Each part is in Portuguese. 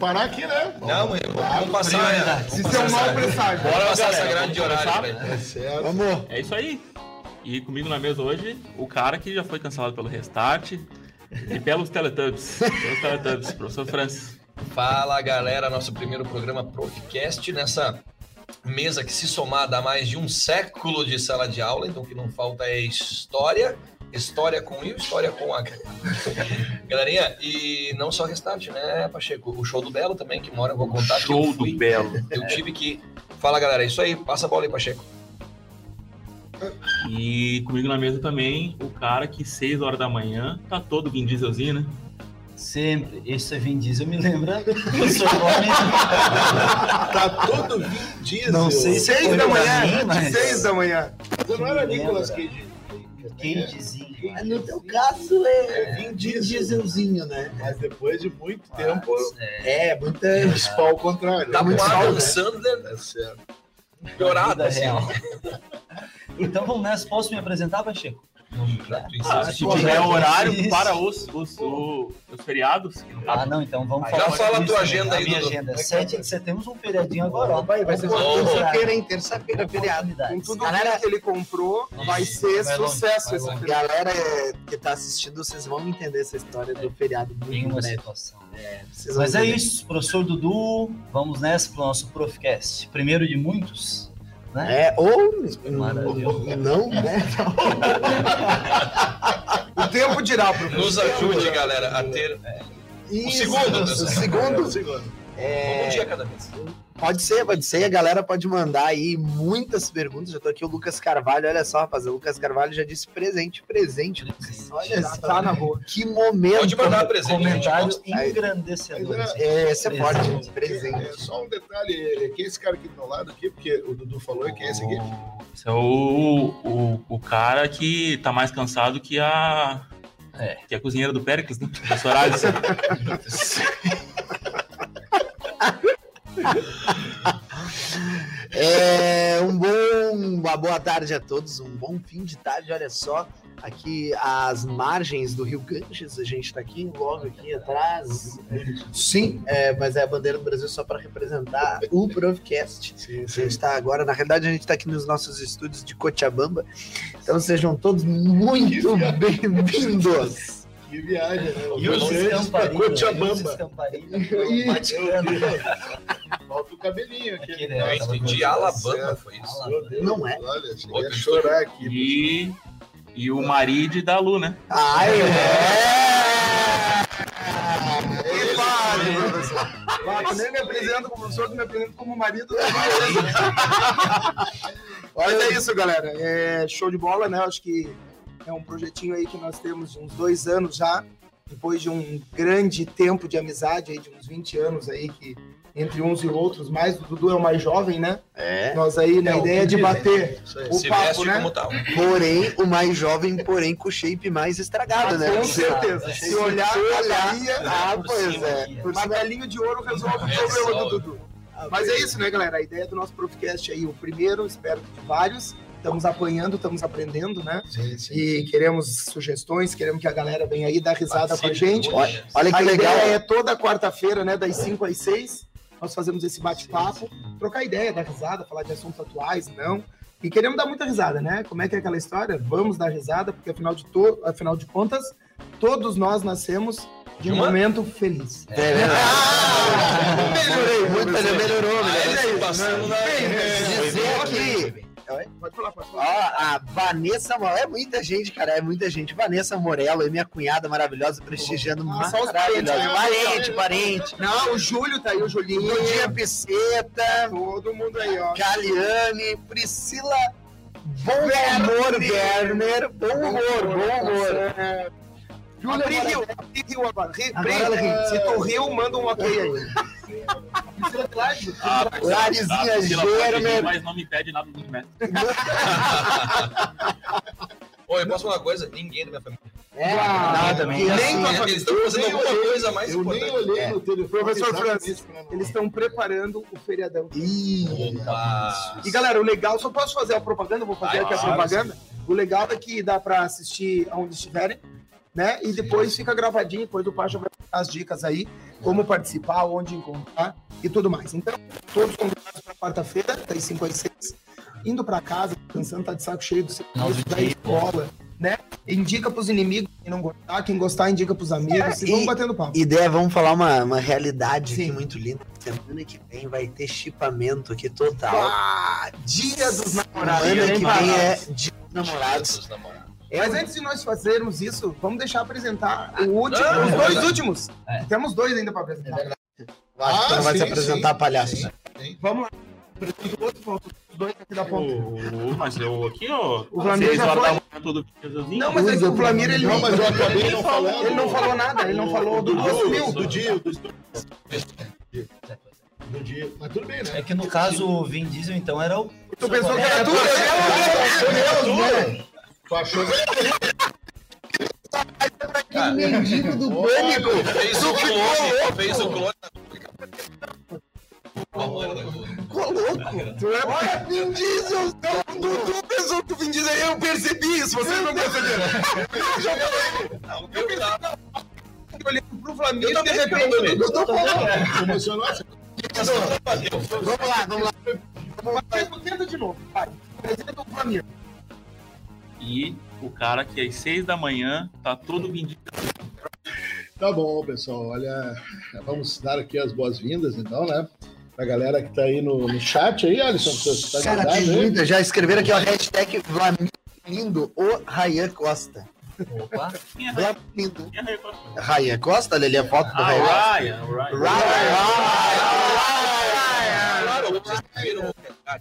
Vamos parar aqui, né? Não, mãe, vamos passar. né? Se tem um mau presságio. Bora passar galera, essa grande vamos horário. velho. É certo. Vamos. É isso aí. E comigo na mesa hoje, o cara que já foi cancelado pelo Restart e pelos Teletubbies. Pelos Teletubbies, professor Francis. Fala galera, nosso primeiro programa Profcast nessa mesa que se somar dá mais de um século de sala de aula, então o que não falta é história, história com I, história com H. Galerinha, e não só Restart, né, Pacheco? O show do Belo também, que mora, eu vou contar que Show fui, do Belo. eu tive que... Fala galera, é isso aí, passa a bola aí, Pacheco. E comigo na mesa também, o cara que 6 horas da manhã tá todo Vin Dieselzinho, né? Sempre. Esse é Vin Diesel me lembra o seu nome. Tá todo Vin Diesel. Não sei se Seis foi da pra manhã. mim, mas- Seis da manhã. Você não era Nicolas lembra. Cage? Cagezinho. Mas no teu caso é, É Vin Diesel. dieselzinho, né? Mas depois de muito tempo, É, É, muita. pau ao contrário. Tá né? com Adam né? Sandler É certo. piorado, vida assim. real. Então vamos nessa. Posso me apresentar, Pacheco? Ah, se tiver né? horário Isso. para os, os, o- os feriados, no Ah, não, então vamos Já falar. fala a tua né? agenda aí, A minha Dudu. agenda. 7 de setembro, temos um feriadinho agora. Vai, vai ser terça-feira, hein? Terça-feira, feriado. Oportunidades. Com tudo Galera- que ele comprou, vai ser Vai longe, sucesso vai esse longe. feriado. Galera é, que tá assistindo, vocês vão entender essa história do feriado muito em Nenhuma breve. situação. Vão Mas é entender. isso, professor Dudu. Vamos nessa pro nosso Profcast. Primeiro de muitos, né? É, ou não, né? O tempo dirá, professor. Nos ajude, galera, a ter Isso, segundo, o segundo. Segundo. um dia cada vez. Pode ser, pode ser. A galera pode mandar aí muitas perguntas. Já tô aqui o Lucas Carvalho. Olha só, rapaz. O Lucas Carvalho já disse presente, presente. Olha Já só. tá na boa. Que momento. Pode mandar presente, a gente Comentário gosta. Aí- engrandecedor. É, esse é forte, Presente. gente. Presente. É, só um detalhe, é, quem é esse cara aqui do meu lado aqui? Porque o Dudu falou, e quem é esse aqui? Esse é o, o, o cara que tá mais cansado que a. É. Que a cozinheira do Péricles, né? Professor Alisson. É, um bom, uma boa tarde a todos, um bom fim de tarde, olha só, aqui às margens do Rio Ganges, a gente tá aqui, logo aqui atrás, sim, é, mas é a bandeira do Brasil só para representar o Profcast, Sim, a gente tá agora, na realidade a gente tá aqui nos nossos estúdios de Cochabamba, então sejam todos muito bem-vindos. Que viagem, né? E pra estamparilhos. Cochabamba. E estamparilhos. Vaticano. Falta o cabelinho aqui. Aqui, né? né? Eu entendi Alabama, foi isso. Deus, Não é? Olha, cheguei a chorar aqui. E, e o marido da Lu, né? Ai, é! Que professor. Ah, tu nem me apresenta como professor, tu me apresenta como marido. Mas é isso, galera. É show de bola, né? Acho que é um projetinho aí que nós temos de uns dois anos já, depois de um grande tempo de amizade aí, de uns 20 anos aí, que entre uns e outros, mais o Dudu é o mais jovem, né? É, Nós aí, na É, o ideia de bater Isso aí. o Se papo, veste né? como tal. porém, o mais jovem, porém, com o shape mais estragado, né? Com certeza. Se olhar, olharia, Ah, Por pois é. martelinho de ouro resolve o É, problema do. Dudu. Mas é isso, né, galera? A ideia do nosso Profcast aí, o primeiro, espero que de vários. Estamos apanhando, estamos aprendendo, né? Sim, sim. E queremos sugestões, queremos que a galera venha aí dar risada com a gente. Olha, olha que a legal. ideia é toda quarta-feira, né, das 5 às 6, nós fazemos esse bate-papo, trocar ideia, dar risada, falar de assuntos atuais, não. E queremos dar muita risada, né? Como é que é aquela história? Vamos dar risada, porque afinal de, to afinal de contas, todos nós nascemos de um Uma? momento feliz. É verdade. melhorei, Muito melhorou, melhorou. Ah, melhorou. é isso, na- Dizer que Pode falar, pode Ó, falar. a Vanessa Morello, é muita gente, cara, é muita gente. Vanessa Morello é minha cunhada maravilhosa, prestigiando maravilhosa. né? Parente, parente. Não, o Júlio tá aí, o Julinho. Dia Piceta, Todo mundo aí, ó. Caliane, Priscila Bom Humor Werner. Bom humor, bom humor. Júlia agora. Ri, Agora ela riu. Se tu riu, manda um ok aí. Larizinha pode rir, Germer. Mas não me pede nada do Messi. Oi, posso falar uma coisa? Ninguém da minha família. É, Nada, que nem assim, Nem eles estão fazendo nem alguma olhei, coisa mais Eu nem importante. olhei É. no telefone. Professor exatamente Francis, pra não- Eles estão preparando o feriadão. Ih, Opa. E galera, o legal, só posso fazer a propaganda? Vou fazer Vai, aqui a propaganda. O legal é que dá pra assistir aonde estiverem. Né? E depois fica gravadinho, depois o Pacha vai dar as dicas aí, como participar, onde encontrar e tudo mais. Então, todos convidados para quarta-feira, das 5 às 6, indo para casa, pensando, tá de saco cheio do serviço, da escola, né? Indica pros inimigos, quem não gostar, quem gostar, indica pros amigos, É, e vamos batendo papo. Ideia, vamos falar uma, uma realidade Sim. aqui muito linda. Semana que vem vai ter chipamento aqui total. Ah, dia dos namorados. Semana que vem é dia dos namorados. Dos namorados. Mas antes de nós fazermos isso, vamos deixar apresentar o último, Ah, os é dois últimos. É. Temos dois ainda para apresentar. Acho que Ah, tu não vai se sim, apresentar, sim, palhaço. sim. Vamos lá. Apresenta o outro, os dois aqui da ponta. O, mas eu aqui, ó. O Flamir já foi. da todo. Não, mas é que o Flamir, ele Não, mas eu acabei não falando. Ele não falou nada, ele não falou do do assumiu. do dia, do do dia. Mas tudo bem, né? É que no caso o Vin Diesel, então, era o. Tu pensou que era tudo? Meu Deus, né? Tu achou que Cara, mendigo do pânico. Fez o clone, fez o clone. Ficou louco. Tu é Olha, Vin Diesel. Tu, tu pensou que o Vin Diesel eu percebi isso, vocês não perceberam. Eu olhando pro Flamengo, Eu de repente, eu tô falando. tu emocionou? Você Vamos lá, vamos lá. Tenta de novo, vai. Apresenta o Flamengo. E o cara que às seis da manhã tá todo vendido. Tá bom, pessoal. Olha, vamos dar aqui as boas-vindas, então, né? Pra galera que tá aí no, no chat aí, Alisson, você tá Cara, tem muita. Já escreveram aqui, ó, hashtag Vlamir lindo, o Rayan Costa. Opa. É Rei Costa? Rayan Costa, olha ali a foto do Rayan Costa. Ah, Ryan, o Ryan. Claro, vocês viram Ah,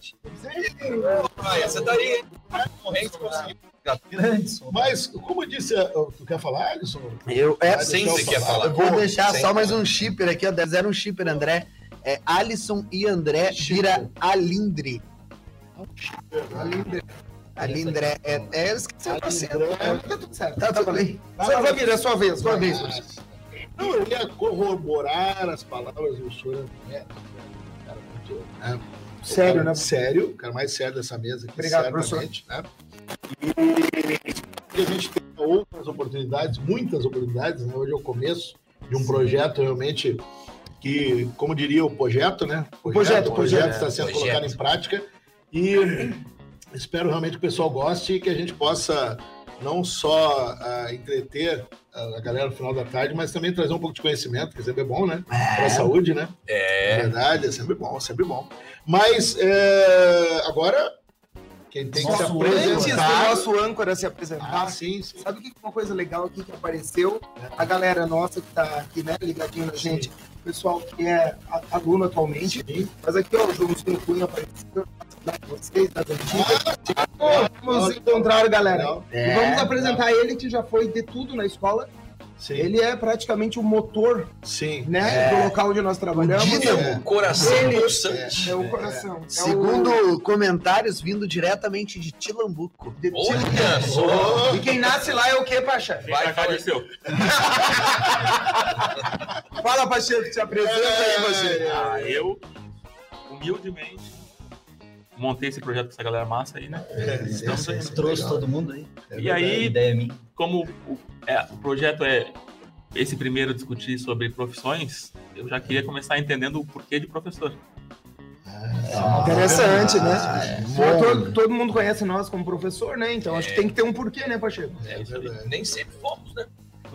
conseguiu. Mas, como eu disse, tu quer falar, Alisson? Eu, é, Vai Sem deixar você eu quer falar. eu vou deixar sem- só mais um shipper aqui, ó. Zero um shipper, André. É Alisson e André vira Alindre. Alindre. Alindré. É, é, eu esqueci o. É, Tá tudo certo. Tá, tudo bem. Flamengo, é sua vez, sua vez. Não, eu ia corroborar as palavras do senhor André. Cara, muito, né? Sério, cara né? Sério, o cara mais sério dessa mesa aqui. Obrigado, certamente, Né? E a gente tem outras oportunidades, muitas oportunidades, né? Hoje é o começo de um projeto realmente que, como diria o projeto, né? projeto, o projeto projeto. está sendo Projeto. colocado em prática e espero realmente que o pessoal goste e que a gente possa não só ah, entreter a a galera no final da tarde, mas também trazer um pouco de conhecimento, que sempre é bom, né? Para a saúde, né? É É. verdade, é sempre bom, sempre bom. Mas é, agora, quem tem que se Nosso Antes do apresentar. nosso âncora se Ah, apresentar, sim, sim. sabe o que é uma coisa legal aqui que apareceu? A galera nossa que tá aqui, né, ligadinho na gente, o pessoal que é aluno atualmente, mas aqui, ó, o Joãozinho Cunha apareceu, da vocês, das antigas. Vamos encontrar, galera. É, e vamos apresentar ele que já foi de tudo na escola. Sim, Ele é praticamente o motor, sim. né, do local onde nós trabalhamos. dínamo. É. Coração Ele- pulsante. É o coração. É Segundo comentários vindo diretamente de Tilambuco. o... de- Olha só. E quem nasce lá é o quê, Pacha? Vai. Dirceu. Fala, Pacheco, te apresenta aí, Pacheco. Ah, eu, humildemente, montei esse projeto com essa galera massa aí, né? Então, sim, sim, Trouxe legal. todo mundo aí. É E verdade. aí, Ideia minha. como o, é, o projeto é esse primeiro discutir sobre profissões, eu já queria começar entendendo o porquê de professor. Interessante, né? Ah, Bom, todo, todo mundo conhece nós como professor, né? Então acho que tem que ter um porquê, né, Pacheco? É, Nem sempre fomos, né?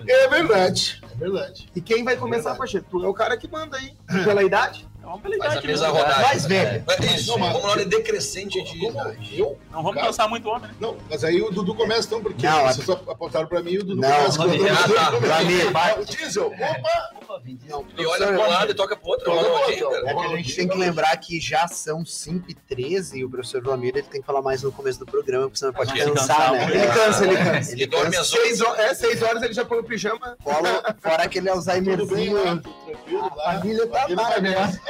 É verdade, é verdade. E quem vai começar, Pacheco? Tu é o cara que manda aí. Pela idade? É uma Faz a mesa né? rodar. Mais velho. Mas Isso, Não, mas- vamos na ordem decrescente de idade. eu? Não vamos Cara. cansar muito homem, né? Não, mas aí o Dudu começa então, porque Não, vocês só apontaram pra mim e o Dudu Não, começa. não, com- não, tá. Flamir. Ah, O diesel, opa! Diesel. E olha pra um lado e toca pro outro. É que a gente tem que lembrar que já são 5 e 13 e o professor Vlamir ele tem que falar mais no começo do programa, porque senão ele pode cansar, né? Ele cansa, ele cansa. Ele dorme às Seis oito. horas, é, seis horas ele já põe o pijama. Fora, fora aquele lá, Alzheimerzinho. lá. A família tá lá, né?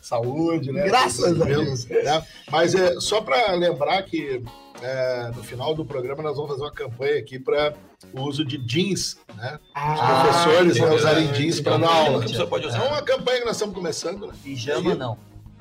Saúde, né? Graças a Deus. Né? Mas é só para lembrar que é, no final do programa nós vamos fazer uma campanha aqui para o uso de jeans, né? Os Ah, professores né, entendi. usarem jeans para dar aula. É uma campanha que nós estamos começando, né? Pijama não.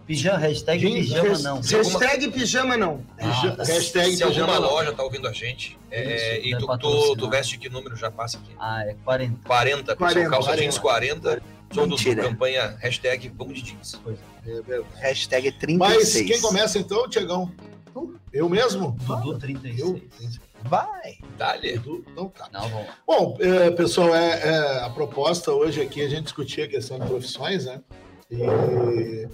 Pijama, hashtag pijama não. Hashtag pijama não. Ah, hashtag Se alguma pijama. loja tá ouvindo a gente é, Isso, e tu, tu, tu veste que número, já passa aqui. Ah, é 40. 40, 40, pessoal, calça jeans 40. Do Mentira. campanha hashtag vamos de jeans. É verdade. Hashtag Mas 36. quem começa então, Tiagão? Eu mesmo? Dudu 36. Eu? Vai. Dá-lhe. Edu? Então tá. Não, vamos lá. Bom, é, pessoal, é, é, a proposta hoje aqui é a gente discutir a questão de profissões, né? E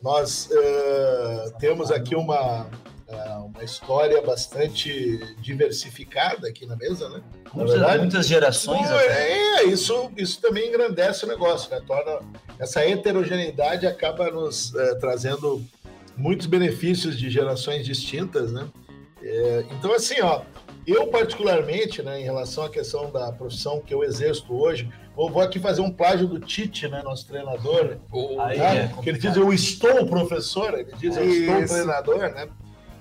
nós é, temos aqui uma, é, uma história bastante diversificada aqui na mesa, né? Na Muitas, verdade, muitas gerações até. é, isso, isso também engrandece o negócio, né? Torna essa heterogeneidade acaba nos eh, trazendo muitos benefícios de gerações distintas, né? É, então, assim, ó, eu particularmente, né, em relação à questão da profissão que eu exerço hoje, vou, vou aqui fazer um plágio do Tite, né, nosso treinador, Ou- Aí, né? é que ele diz eu estou professor, ele diz eu estou Isso. treinador, né?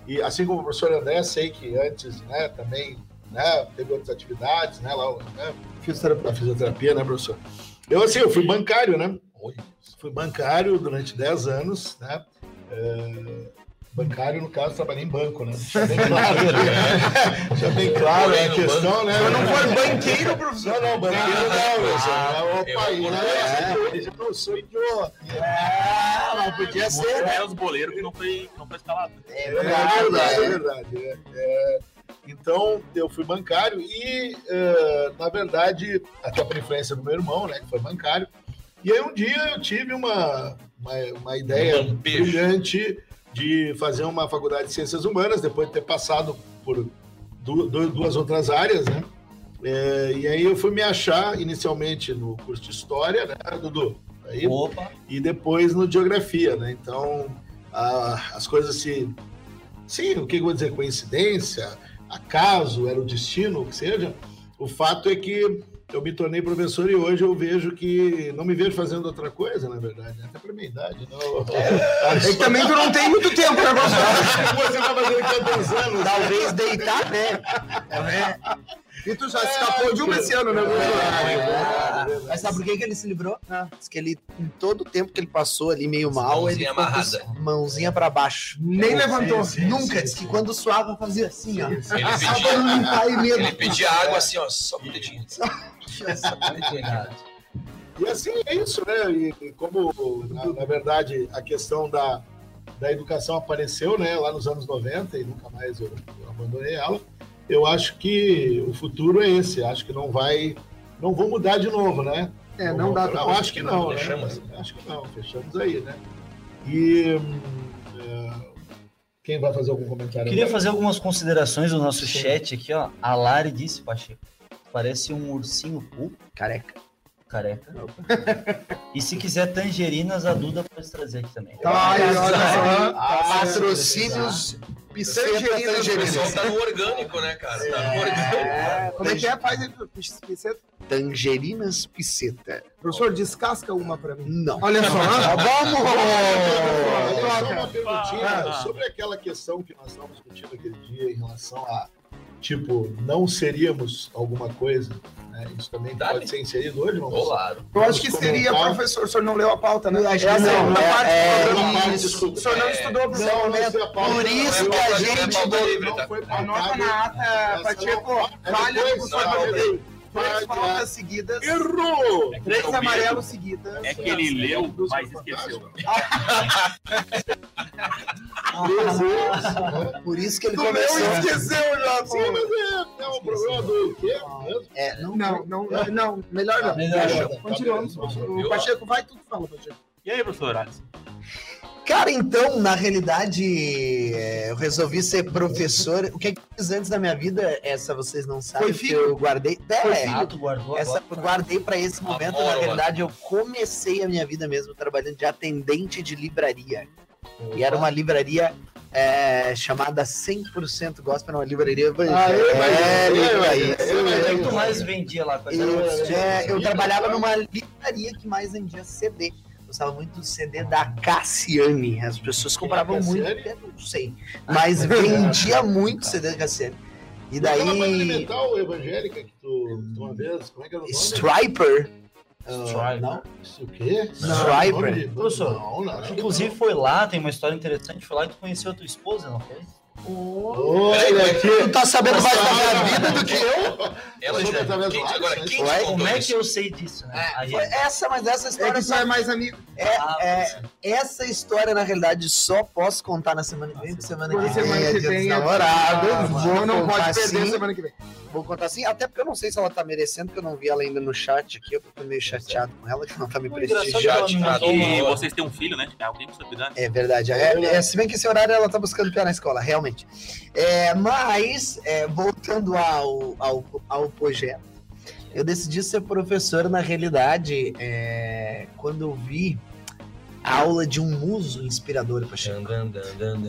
E assim como o professor André, sei que antes, né, também, né, teve outras atividades, né, lá, né, da fisioterapia, né, professor? Eu, assim, eu fui bancário, né? Fui bancário durante 10 anos, né? É, bancário, no caso, trabalhei em banco, né? Deixa bem claro, né? Bem claro Morei a no questão, né? Mas não foi banqueiro, professor. Não, não, banqueiro não, professor. eu Opa, aí, né? É. Eu não sou idiota. Ah, mas podia ser, né? É os boleiros que não foi, não foi escalado. É É verdade. é verdade. é, é. Então, eu fui bancário e, eh, na verdade, até por influência do meu irmão, né, que foi bancário. E aí, um dia, eu tive uma, uma, uma ideia Um brilhante de fazer uma faculdade de Ciências Humanas, depois de ter passado por du- du- duas outras áreas, né? Eh, e aí, eu fui me achar inicialmente no curso de História, né, Dudu? Aí, Opa, e depois no geografia, né? Então, a- as coisas se. Sim, o que eu vou dizer? Coincidência, acaso, era o destino, o que seja. O fato é que eu me tornei professor e hoje eu vejo que não me vejo fazendo outra coisa, na verdade, até para minha idade. Não. É que também tu não tem muito tempo, né, professor? Você tá fazendo 10 anos. Talvez deitar, né? E tu já escapou de uma esse ano, né, professor? Mas sabe por que, que ele se livrou? Diz que ele, em todo o tempo que ele passou ali meio mal, ele Mãozinha com amarrada. mãozinha pra baixo. Nem levantou. sim, Nunca. sim, Diz que sim. quando suava, fazia assim, ó. Ele Só pra pedia, não limpar e medo. ele pedia água assim, ó, só o dedinho. E assim é isso, né? E, e como, na, na verdade, a questão da, da educação apareceu né, lá nos anos 90 e nunca mais eu, eu abandonei ela, eu acho que o futuro é esse. Acho que não vai. Não vou mudar de novo, né? É, não dá Não, acho que não. Né? Fechamos. Acho que não, fechamos aí, né? E. hum, é, quem vai fazer algum comentário? queria agora? fazer algumas considerações do nosso chat aqui, ó. A Lari disse, Pacheco, parece um ursinho Poo, Careca. careca. E se quiser tangerinas, a Duda pode trazer aqui também. Ai, olha só. Patrocínios Piceta Tangerina, O pessoal tá no orgânico, né, cara? Tá no orgânico. É, como é que é? Faz você- Tangerinas Piceta. Professor, descasca uma pra mim. Não. Olha só. Vamos! Olha, só uma perguntinha sobre aquela questão que nós estávamos discutindo aquele dia em relação a, tipo, não seríamos alguma coisa. né? Isso também Dá-lhe. pode ser inserido hoje, não? Claro. Eu acho que Vamos seria, comentar. professor, o senhor não leu a pauta, né? Eu acho É que a não, segunda é- é isso. O senhor não estudou, Não, professor, não, né? a pauta. Por isso Não, que a não, gente não, não- não não foi Anota pautado. na ata, Pacheco, não- é falha do não, Pacheco. Três faltas seguidas, Errou! três amarelos seguidas. É que ele leu, mas esqueceu. Por isso que ele começou. esqueceu já, Sim, mas é, é um programa do quê? É, não, Não, não, não, melhor não. Melhor não. Continuamos. O Pacheco, vai, tu fala, Pacheco. E aí, professor Alisson? Cara, então, na realidade, é, eu resolvi ser professor. O que que eu fiz antes da minha vida, essa vocês não sabem, Foi que filho? eu guardei. Foi É, filho? Ah, tu guardou essa agora? eu guardei para esse momento. Amor, na mano. realidade, eu comecei a minha vida mesmo trabalhando de atendente de livraria. E era uma livraria é, chamada 100% Gospel, era uma livraria evangélica. Aê, evangélica, aê, isso. aê, O que aê. tu mais vendia lá? Eu, é, eu trabalhava numa livraria que mais vendia CD. Gostava muito do CD da Cassiane. As pessoas compravam muito, eu não sei. Mas vendia muito CD da Cassiane. E Aquela banda daí. elemental evangélica que tu, tu uma vez, como é que era o nome? Striper. Striper. não? O quê? Striper. Professor, Inclusive foi lá, tem uma história interessante, foi lá que tu conheceu a tua esposa, não foi? Olha aqui. Tu tá sabendo mais da minha vida do que eu? Ela já. Quem, agora, né? quem Ué, Como é que eu sei disso, né? Aí Foi essa, mas essa É história que tu só é mais amigo. É, Ah, é, essa história, na realidade, só posso contar na semana que vem, porque semana que vem semana é que vem. namorados. Ah, João não contar pode perder assim, semana que vem. Vou contar assim, até porque eu não sei se ela tá merecendo, porque eu não vi ela ainda no chat aqui, eu tô meio chateado com ela, que não tá me prestigiando. é E vocês têm um filho, né? Alguém precisa cuidar. É verdade. É, é, se bem que esse horário ela tá buscando pior na escola, realmente. É, mas, é, voltando ao, ao, ao projeto, eu decidi ser professor, na realidade, é, quando eu vi a aula de um muso inspirador, dan, dan,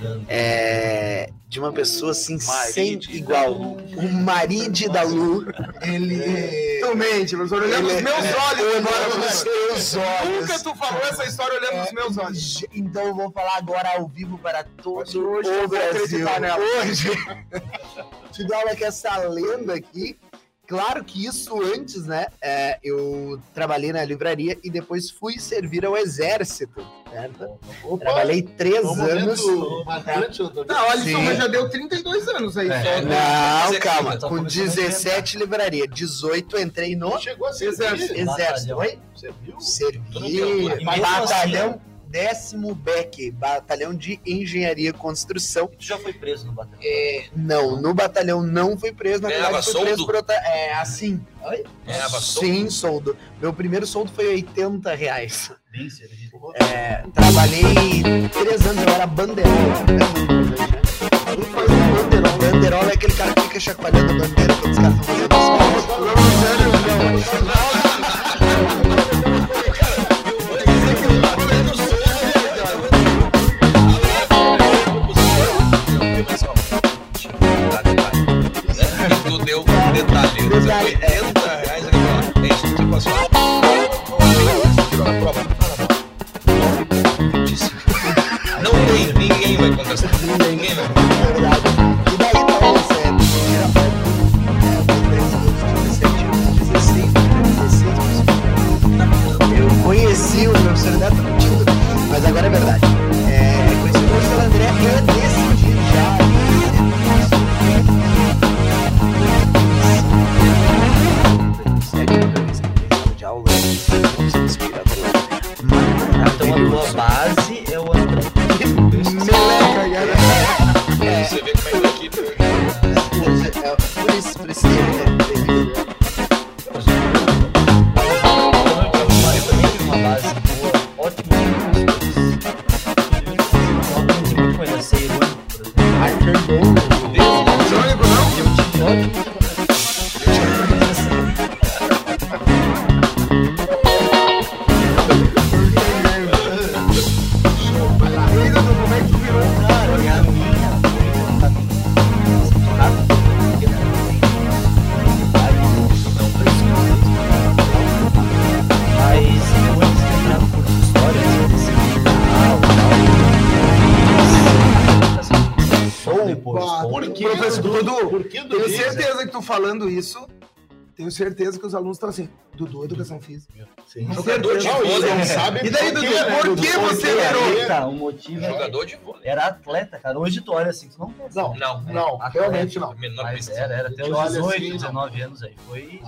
dan. É, de uma pessoa assim, sem igual. O Maride da Lu, ele. Tu mente, professor, olhando ele- nos meus olhos olhando agora, nos seus olhos. Nunca tu falou essa história olhando nos meus olhos. Então eu vou falar agora ao vivo para todo Hoje eu o vou Brasil. acreditar nela. Hoje, te dá aula que essa lenda aqui. Claro que isso antes, né? é, eu trabalhei na livraria e depois fui servir ao exército. Certo? Opa, Trabalhei três um anos. marcante, tô. Não, olha só, mas já deu 32 anos aí. É. só. Não, Mas é calma. que- tá Com começando a 17 livraria, 18 entrei no Chegou a ser Exército. exército. Oi? Você viu? Tudo Servi bem, tudo bem. batalhão décimo BEC, batalhão de engenharia e construção. Tu já foi preso no batalhão? É, não, no batalhão não fui preso, na verdade fui preso por outra. É, assim. Oi? Ganhava soldo? Sim, soldo. Meu primeiro soldo foi 80 reais. Bem. É, trabalhei três anos, eu era. Banderola. Banderola é aquele cara que fica chacoalhando a bandeira quando os caras estão fazendo isso. Detalhe, 80 reais. É você passou. Tirou na prova. Falando isso, tenho certeza que os alunos estão assim, Dudu, educação física. Sim. Jogador de e vôlei. não sabe E daí, Dudu, né, por que você virou? tá, o motivo é- Jogador de vôlei. era atleta, cara. Hoje tu olha assim, tu não pensa. Não, Não, não, Atleta, realmente não. menor Mas era, era até os olha 18, assim, não. 19 anos aí. Foi.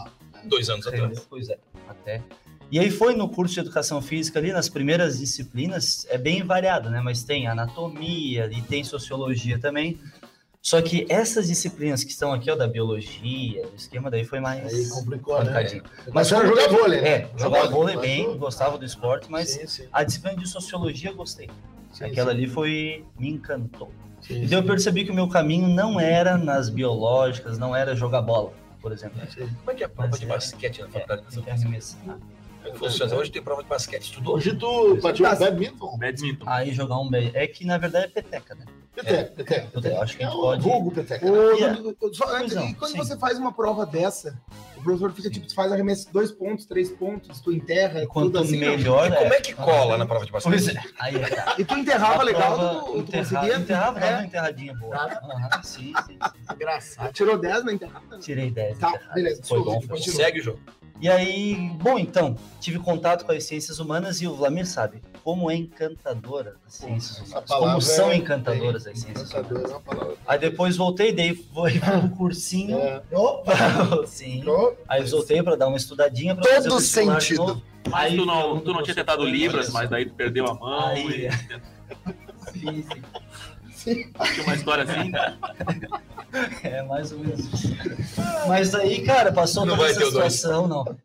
Dois anos atrás. Pois é, até. E aí foi no curso de educação física ali, nas primeiras disciplinas, é bem variado, né? Mas tem anatomia e tem sociologia também. Só que essas disciplinas que estão aqui, ó, da biologia, o esquema daí foi mais. Aí complicou, né? complicadinho. Mas você era jogar vôlei, né? É, jogava vôlei Mas bem, gostava do esporte, mas Sim, sim, a disciplina de sociologia eu gostei. sim, Aquela sim, ali foi. me encantou. sim, E daí eu percebi que o meu caminho não era nas biológicas, não era jogar bola, por exemplo. Sim. Como é que é a prova Mas de é- basquete na É, faculdade? é funciona? Hoje tem prova de basquete. Estudou? Hoje tu pratica badminton? Badminton. Aí jogar um. É que na verdade é peteca, né? Peteca, peteca. Eu peteca. acho que a É gente o pode- vulgo né? Não, e quando você faz uma prova dessa, o professor fica tipo, tu faz arremesso dois pontos, três pontos, tu enterra, E quanto assim. não? melhor. E como é que cola na prova de basquete? Pois é. Aí é. tá. E tu enterrava legal? Tu enterra- conseguia? Enterrava, dava uma É. enterradinha boa. Aham, sim, sim. Engraçado. Tirou 10 na enterrada? Tirei 10. Tá, beleza, Foi bom. Segue o jogo. E aí, bom, então, tive contato com as ciências humanas e o Vlamir sabe como é encantadora as ciências humanas. Como são é- encantadoras as ciências humanas. É uma palavra. Aí depois voltei, daí fui pro cursinho. É. Sim. Aí voltei para dar uma estudadinha pra fazer o sentido. Mas Aí tu não, tu não tinha tentado Libras, mas daí tu perdeu a mão. Aí, e... Sim, sim. Tinha uma história assim. É mais ou menos isso. Mas aí, cara, passou Não toda essa ter o dois. situação, não.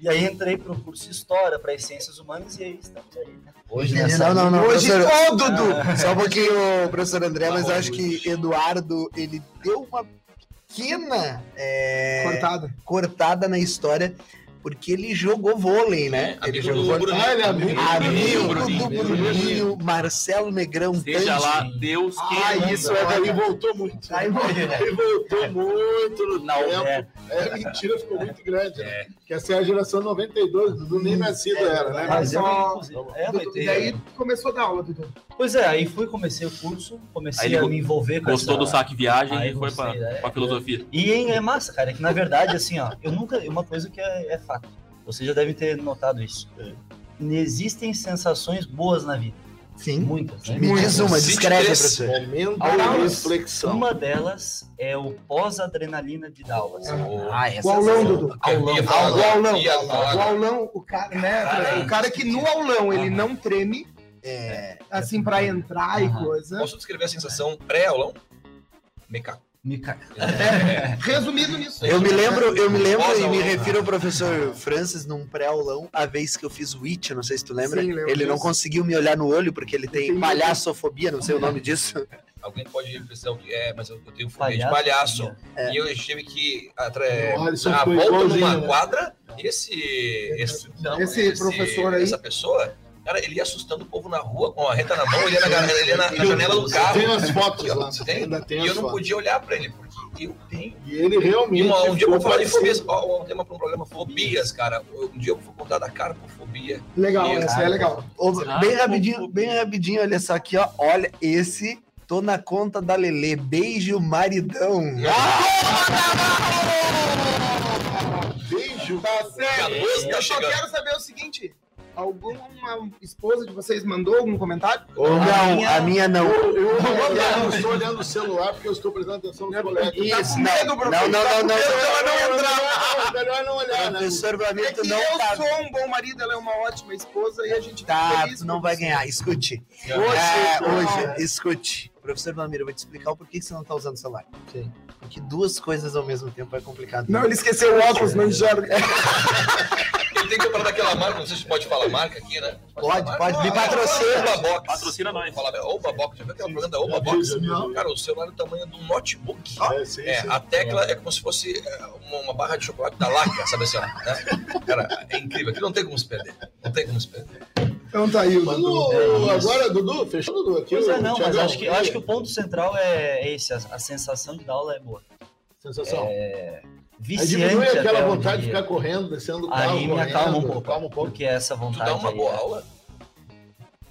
E aí entrei pro curso de História, para as Ciências Humanas, e aí estamos aí, né? Hoje Não, nessa não, não. Hoje, professor- ô, Dudu! Só um pouquinho, professor André, mas Tá eu acho que Eduardo, ele deu uma pequena é, Cortado. cortada na história, porque ele jogou vôlei, né? É, ele amigo jogou do vôlei. É amigo. Amigo Bruninho, do Bruninho. Bruninho, Marcelo Negrão Seja lá, Deus que. Ah, isso é Aí voltou muito. Aí voltou. Muito no Não, tempo. é. É, mentira, ficou muito grande. Né? Que essa é a geração 92, Dudu nem nascido era, né? Mas só- inclusive, é, vai Dudu, ter- E aí começou a dar aula, Dudu. Pois é, aí fui, comecei o curso, comecei a me envolver com Gostou essa... do saque viagem Aí e foi pra, gostei, é. pra filosofia. E é é massa, cara, é que na verdade, assim, ó, eu nunca. Uma coisa que é, é fato. Vocês já devem ter notado isso. É. Existem sensações boas na vida. Sim. Muitas, né? Me diz uma, descreve. Momento Aulas. de reflexão. Uma delas é o pós-adrenalina de aulas. O- Ah, essa O aulão, Dudu. Aulão. O aulão. O aulão, o cara, né? O cara que no aulão ele não treme, É, assim, pra entrar e coisa. Posso descrever a sensação pré-aulão? Meca. Me ca... É. Resumido nisso. Eu me lembro, eu me lembro e me Pós-aulão. refiro ao professor Francis num pré-aulão, a vez que eu fiz o IT, não sei se tu lembra. Sim, ele não conseguiu me olhar no olho porque ele tem palhaçofobia, não sei o nome disso. Alguém pode pensar que é, mas eu tenho fobia de Palhaço. palhaço. E eu tive que atra... Alisson a volta numa né? quadra. Esse, esse, não, Esse professor aí. Essa pessoa, cara, ele ia assustando o povo na rua com a reta na mão, ele ia na, ele ia na, na janela do carro. Tem as fotos E eu- lá. Tem? Ainda tem e eu não fotos. podia olhar pra ele, porque eu tenho. E ele realmente. uma- um dia eu vou falar de fobias, um tema para um programa fobias, cara. Um dia eu vou contar da cara por fobia. Legal, E- essa é legal. Ô, Ah, bem rapidinho, bem rapidinho, olha só aqui, ó. Olha, esse, tô na conta da Lelê. Beijo, maridão. Beijo. Tá certo. Tá Eu só quero saber o seguinte: alguma esposa de vocês mandou algum comentário? não, minha- a minha não. Eu, eu, eu não estou olhando o celular porque eu estou prestando atenção nos colegas. Isso, não. medo, Não, professor? não, não, não. Tá não Não, entrar. não, não, melhor não olhar, né? Professor É Blamito não eu tá. sou um bom marido, ela é uma ótima esposa e a gente Tá, feliz tu não vai ganhar. Escute. É. É, hoje, escute. Professor Vlamir, eu vou te explicar o porquê que você não tá usando o celular. Sim. Porque duas coisas ao mesmo tempo é complicado. Não, ele esqueceu o óculos, não enxerga. Ele tem que comprar daquela marca, não sei se pode falar marca aqui, né? Pode, falar pode, marca? me Ah, patrocina. Oba Box. Patrocina nós. Fala, Oba Box, já viu aquela propaganda da Oba Box? Cara, o celular é do tamanho de um notebook. É, sim, É, sim. a tecla é como se fosse é, uma, uma barra de chocolate da Laca, sabe assim, ó, né? Cara, é incrível, aqui não tem como se perder. Não tem como se perder. Então tá aí o Mas Dudu. agora, Dudu, fechou, Dudu? Aqui, Pois é, o não, mas acho que, eu acho que o ponto central é esse, a, a sensação de dar aula é boa. Sensação. É, Aí viciante diminui aquela vontade de ficar correndo, descendo do carro, Aí me acalma um pouco, Calma um pouco. porque essa Tu vontade dá uma aí boa é- aula,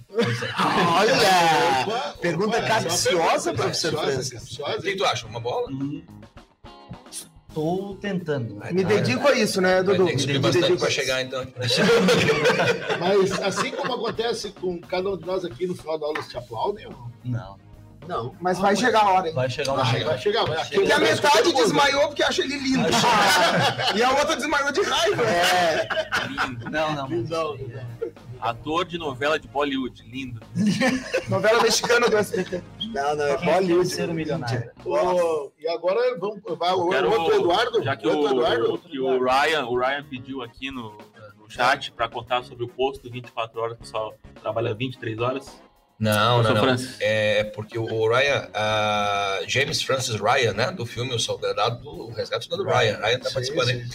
pois é. Olha! Opa, Pergunta opa, capciosa, é professor pergunta Francis. capciosa, o que tu acha? Uma boa aula? Hum, Estou tentando. Me dedico a isso, né, Vai Dudu? ter que subir Me bastante dedico pra a isso. chegar, então. Mas assim como acontece com cada um de nós aqui no final da aula, eles te aplaudem ou não? Não. Mas vai chegar a hora, hein? vai chegar uma Vai, hora. vai chegar, vai. Aqui Porque a metade desmaiou porque acha ele lindo. e a outra desmaiou de raiva. É, Lindo. Não, não. mas Ator de novela de Bollywood. Lindo. Novela mexicana do SBT. não, não, é Bollywood. ser um milionário. E agora vamos. Vai, o Quero- outro Eduardo? Já que o, Eduardo? que o Ryan, o Ryan pediu aqui no, no chat para contar sobre o posto 24 horas, que só trabalha 23 horas. Não, não, não. Francis. É porque o Ryan, a James Francis Ryan, né, do filme O Soldado do o Resgate do Ryan. Ryan tá Sim, participando aí.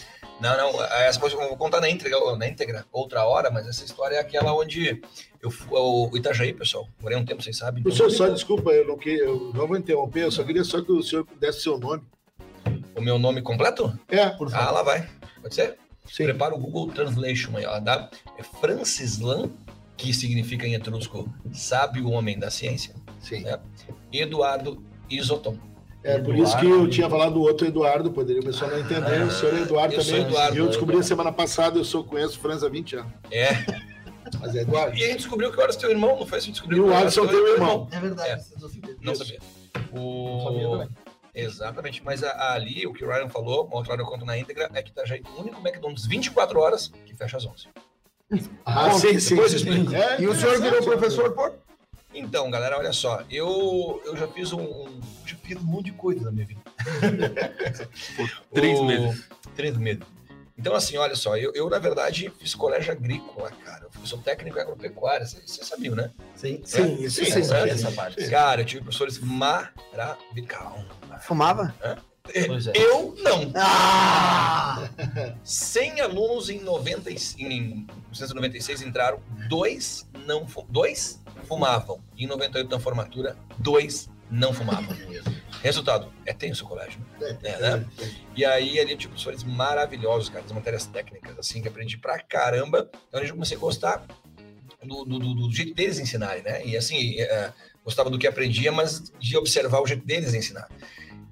Não, não, essa coisa eu vou contar na íntegra, na íntegra outra hora, mas essa história é aquela onde eu fui ao Itajaí, pessoal. Morei um tempo, vocês sabem. O senhor só, desculpa, eu não, que, eu não vou interromper, eu só queria só que o senhor desse seu nome. O meu nome completo? É, Por Ah, favor. lá vai. Pode ser? sim. Prepara o Google Translation aí, ó. Dá, é Francislan, que significa em etrusco sábio homem da ciência. sim. É. Eduardo Isoton. É por isso que eu tinha falado do outro Eduardo, poderia o pessoal não entender. o senhor Eduardo eu sou também. Eduardo, e eu né, descobri a semana passada, eu sou, conheço o Franz há 20 anos. É. Mas é Eduardo. E a gente descobriu que o Alisson é teu irmão, não foi assim? E Descobriu o que o Alisson tem um irmão. É verdade, É. não sabia. Não sabia O... também. Exatamente, mas a- ali o que o Ryan falou, uma outra hora eu conto na íntegra, é que tá já o único McDonald's 24 horas que fecha às 11. Ah, sim, sim. Depois sim. explica. É, E o senhor virou interessante, professor por? Então, galera, olha só, eu, eu já fiz um, um- já fiz um monte de coisa na minha vida. Três O- meses. Três meses. Então, assim, olha só, eu, eu, na verdade fiz colégio agrícola, cara. Eu sou técnico vocês vocês sabiam, né? Sim. Sim, isso Sim, sim. sim. sabia essa parte. Cara, eu tive professores maravilhosos. Fumava? Pois é. Eu não. Ah! 100 alunos em, 90, e- em 1996 entraram, dois não dois fumavam. Em 98 na formatura, dois não fumavam. Resultado, é tenso o colégio. né? É, né? E aí ali tive professores maravilhosos, cara, das matérias técnicas, assim, que aprendi pra caramba. Então eu comecei a gostar do, do- do- do jeito deles ensinarem, né? E assim, é, gostava do que aprendia, mas de observar o jeito deles ensinar.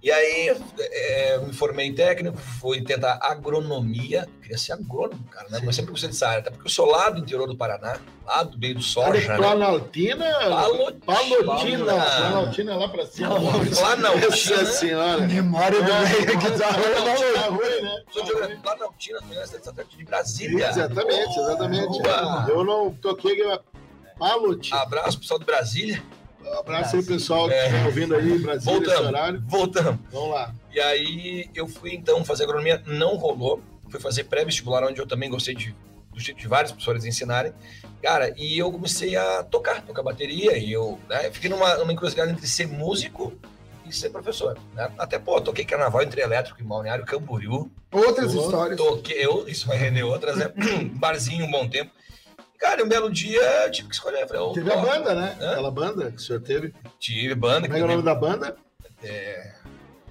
E aí é, me formei em técnico, fui tentar agronomia, queria ser agrônomo, cara, né? Mas sempre gostei dessa área, até porque eu sou lá do interior do Paraná, lá do meio do soja, né? Planaltina. Palotina. Palotina. Planaltina lá pra cima. Planaltina. Nossa senhora. Memória do velho que tá Tá ruim, né? Sou de Planaltina, Universidade Estadual de Brasília. Exatamente, exatamente. Eu não toquei Palotina. Abraço, pessoal de Brasília. Um abraço aí, pessoal que É. está ouvindo aí esse Voltamos. horário. Voltamos. Vamos lá. E aí eu fui então fazer agronomia, não rolou. Fui fazer pré-vestibular, onde eu também gostei de, do jeito de vários professores ensinarem. Cara, e eu comecei a tocar, tocar bateria. E eu né, fiquei numa, numa encruzilhada entre ser músico e ser professor. Né? Até, pô, toquei carnaval entre elétrico em Balneário Camboriú. Outras histórias. Toquei, eu, isso vai render outras, né? Barzinho um bom tempo. Cara, um belo dia eu tive que escolher. Falei, Teve a banda, né? Hã? Aquela banda que o senhor teve. Tive banda. Como é é o nome da banda? É...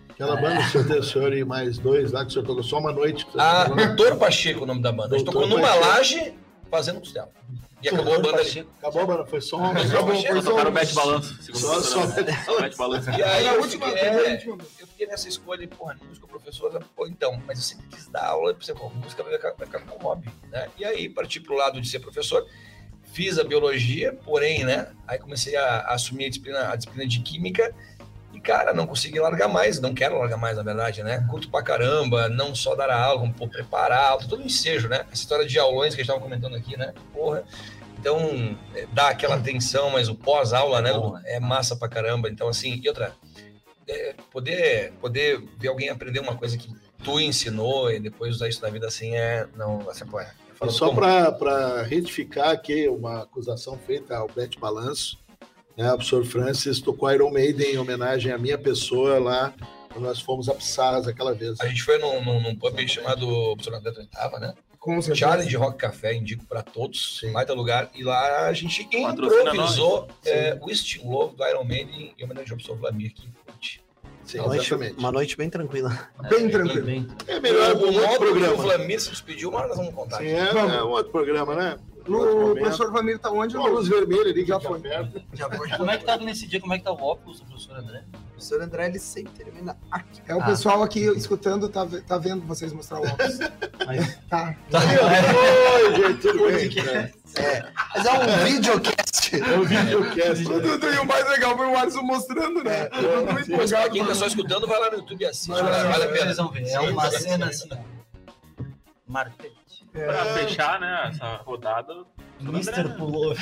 Aquela banda que o senhor teve, o senhor e mais dois lá, que o senhor tocou só uma noite. Ah, né? Doutor Pacheco, o nome da banda. A gente tocou numa Pacheco. laje fazendo costela. E acabou a banda ali. Acabou a banda, foi só uma. Acabou, Foi só o Bete Balanço. segundo Só- o só-. Só Bete Balanço. E aí a última, é, última. eu fiquei nessa escolha, porra, música professora, pô, então, mas eu sempre quis dar aula, por exemplo, música vai ficar, ficar como hobby, né? E aí parti pro lado de ser professor, fiz a biologia, porém, né? Aí comecei a, a assumir a disciplina, a disciplina de química cara, não consegui largar mais, não quero largar mais, na verdade, né? Curto pra caramba, não só dar a aula, como pô, preparar aula, todo um ensejo, né? Essa história de aulões que a gente tava comentando aqui, né? Porra. Então, é, dá aquela atenção, mas o pós-aula, né? É né? É massa pra caramba. Então, assim, e outra, é, poder, poder ver alguém aprender uma coisa que tu ensinou e depois usar isso na vida assim é. Não, assim, pô, é. Só para retificar aqui uma acusação feita ao Bete Balanço, né, o professor Francis tocou Iron Maiden em homenagem à minha pessoa lá, quando nós fomos a Pissarras aquela vez. A gente foi num, num, num pub chamado Professor André Oitava, né? Com certeza. Charlie de Rock Café, indico pra todos, Sim. baita lugar. E lá a gente improvisou é, o Love do Iron Maiden em homenagem ao professor Vladimir que curte. Sim, Uma noite, exatamente. uma noite bem tranquila. Bem tranquilo. Bem, É melhor o um outro que o programa. Vladimir se despediu, mas nós vamos contar. Sim, é, Vamos. é um outro programa, né? Outro O momento. professor Vlamir tá onde? Uma luz vermelha ali que Já foi. Já foi. Como é que tá nesse dia? Como é que tá o óculos do professor André? O professor André, ele sempre termina aqui. É o Ah. pessoal aqui escutando, tá, tá vendo vocês mostrar o óculos. Aí. Tá. Oi, gente, tudo bem? Mas é um videocast. É o videocast. né? Tudo, e o mais legal foi o Alisson mostrando, né? Eu tô muito Mas empolgado. quem tá só escutando, vai lá no YouTube e assiste, vale a pena. Vocês vão ver. É uma cena assim, ó. Marcante. Pra fechar, né, essa rodada, Mr. Pullover.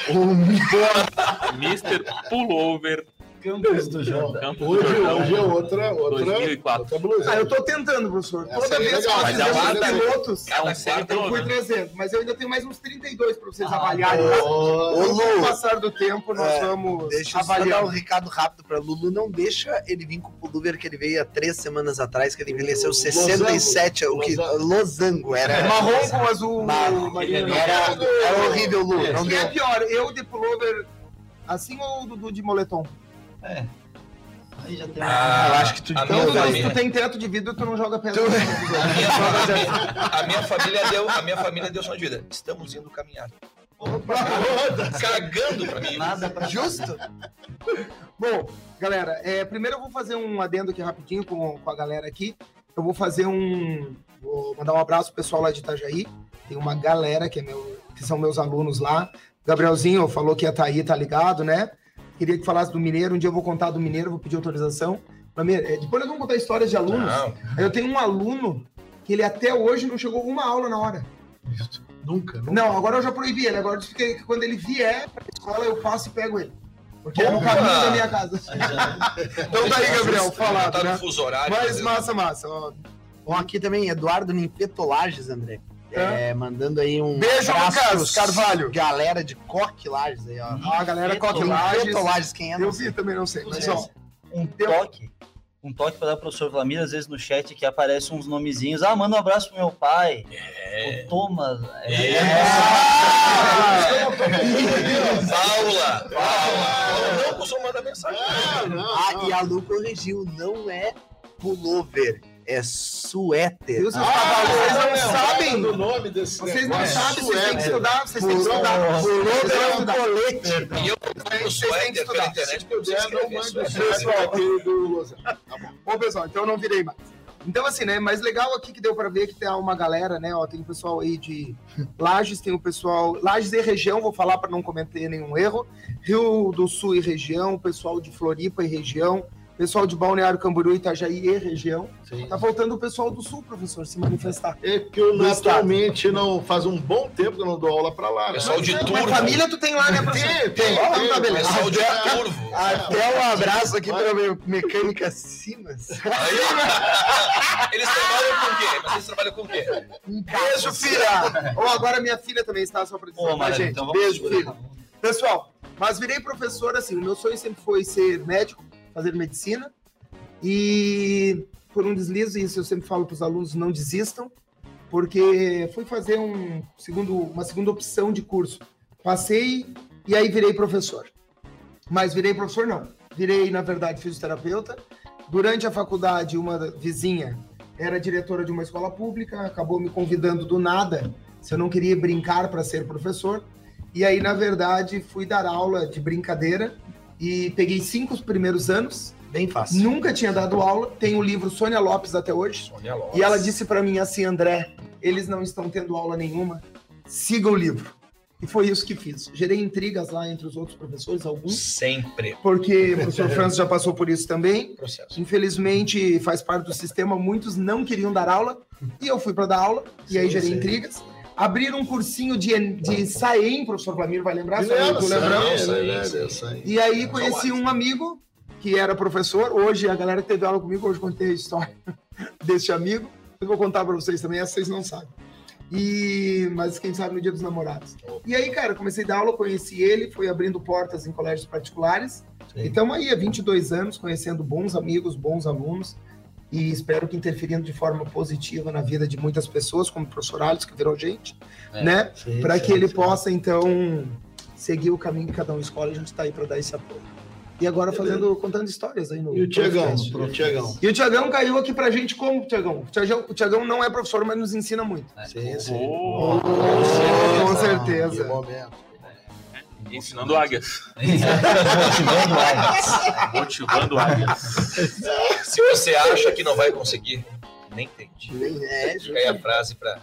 Mr. Pullover, Campos do do Hoje, Jordão, hoje é outra, outra, 2004. outra blusa. Ah, eu tô tentando, professor. Essa Toda é vez que nós mas fizemos é os uma- pilotos, É um Cada eu semi-pro, fui né? 300, mas eu ainda tenho mais uns 32 pra vocês Ah, avaliarem. Ô, tá? ô, Com o Lu, passar do tempo, nós É, vamos deixa eu só avaliar. dar um recado rápido pra Lulu. Não deixa ele vir com o pullover que ele veio há três semanas atrás, que ele envelheceu 67, o que losango era. Marrom com azul Marrom. Era, era horrível, Lu. Não é pior, eu de pullover assim ou o Dudu de moletom? É. Aí já tem Ah, eu acho que tu- a Então, minha Dudu, se família- tu tem teto de vidro, tu não joga pedra. Tu- A minha, a minha- a minha família deu, a minha família deu som de vida. Estamos indo caminhar. Cagando pra mim. Nada pra Justo? Bom, galera, é, primeiro eu vou fazer um adendo aqui rapidinho com, com a galera aqui. Eu vou fazer um. Vou mandar um abraço pro pessoal lá de Itajaí. Tem uma galera que, é meu, que são meus alunos lá. Gabrielzinho falou que ia estar aí, tá ligado, né? Queria que falasse do Mineiro. Um dia eu vou contar do Mineiro, vou pedir autorização. É, depois nós vamos contar histórias de alunos. Não, Eu tenho um aluno que ele até hoje não chegou uma aula na hora. Nunca, nunca. Não, agora eu já proibi ele. Agora eu disse que quando ele vier pra escola, eu passo e pego ele. Porque é no Opa! caminho da minha casa. Então daí, Gabriel, falado, tá no né? fuso horário. Mas massa, massa. ó. Bom, aqui também, Eduardo Ninfetolages, André. É, mandando aí um Beijo, Lucas Carvalho. Galera de Coque Lages aí, ó. A galera Coque Lages. Quem é? Eu vi também, não sei. Mas, ó, Um toque. Um toque para dar pro professor Vlamir, às vezes no chat que aparecem uns nomezinhos. Ah, manda um abraço pro meu pai. É. O Thomas. É. Paula! Paula! Paula não costuma mandar mensagem. Ah, Ah, e a Lu corrigiu, não é pullover, é suéter. seus Ah, cavalos? Vocês não não, sabem. do nome desse Vocês não negócio. sabem, vocês têm que estudar. Vocês têm que estudar. Pullover Vocês têm é que um estudar. colete. E eu Vocês têm que estudar. Se puder, não manda o suéter aqui do. Tá bom. Ô, pessoal, então eu não virei mais. Então, assim, né? Mas legal aqui que deu pra ver que tem uma galera, né? Ó, tem o pessoal aí de Lages, tem o pessoal. Lages e região, vou falar para não cometer nenhum erro. Rio do Sul e região, pessoal de Floripa e região, pessoal de Balneário Camboriú, Itajaí e região. Sim. Tá faltando o pessoal do Sul, professor, se manifestar. É que eu Do estado. naturalmente não faz um bom tempo que eu não dou aula pra lá. né? Pessoal de Mas turvo. família tu tem lá, né, professor? Tem, tem, Ó, tem, tá beleza. Pessoal de Até- turvo. Até um abraço aqui pra minha mecânica Simas. Aí, eles trabalham com o quê? Mas eles trabalham com o quê? Beijo, filha! Ou agora minha filha também está só pra dizer, Pô, tá, gente? então Beijo, segurar. filho. Pessoal, mas virei professor, assim, o meu sonho sempre foi ser médico, fazer medicina. E por um deslize, isso eu sempre falo para os alunos, não desistam, porque fui fazer um segundo, uma segunda opção de curso. Passei e aí virei professor. Mas virei professor não. Virei, na verdade, fisioterapeuta. Durante a faculdade, uma vizinha era diretora de uma escola pública, acabou me convidando do nada se eu não queria brincar para ser professor. E aí, na verdade, fui dar aula de brincadeira e peguei cinco primeiros anos. Bem fácil. Nunca tinha dado aula. Tenho o livro Sônia Lopes até hoje. Sônia Lopes. E ela disse para mim assim, André, eles não estão tendo aula nenhuma. Siga o livro. E foi isso que fiz. Gerei intrigas lá entre os outros professores, alguns, Sempre. porque o professor Francis já passou por isso também. Processo. Infelizmente, faz parte do sistema, muitos não queriam dar aula, e eu fui para dar aula, e aí gerei sim. intrigas. Abrir um cursinho de, de SAEM, professor Vlamir vai lembrar, SAEM, tu lembra? sim, Sim, né. E aí conheci um amigo que era professor. Hoje a galera que teve aula comigo, hoje contei a história desse amigo. Eu vou contar para vocês também, essa vocês não sabem. E mas quem sabe no dia dos namorados. E aí, cara, comecei a dar aula, conheci ele, fui abrindo portas em colégios particulares. Sim. E estamos aí há 22 anos conhecendo bons amigos, bons alunos. E espero que interferindo de forma positiva na vida de muitas pessoas, como o professor Alex, que virou gente, É. né? Para que ele sim. possa então seguir o caminho que cada um escolhe, a gente está aí para dar esse apoio. E agora fazendo, contando histórias aí no E o Tiagão? E o Tiagão? E o Tiagão caiu aqui pra gente como, Tiagão? O Tiagão, o Tiagão não é professor, mas nos ensina muito. Sim, sim. Oh, Com Que certeza. Ensinando águias. Motivando águias. Motivando águias. Se você acha que não vai conseguir, nem tente. É, Fica aí a frase pra.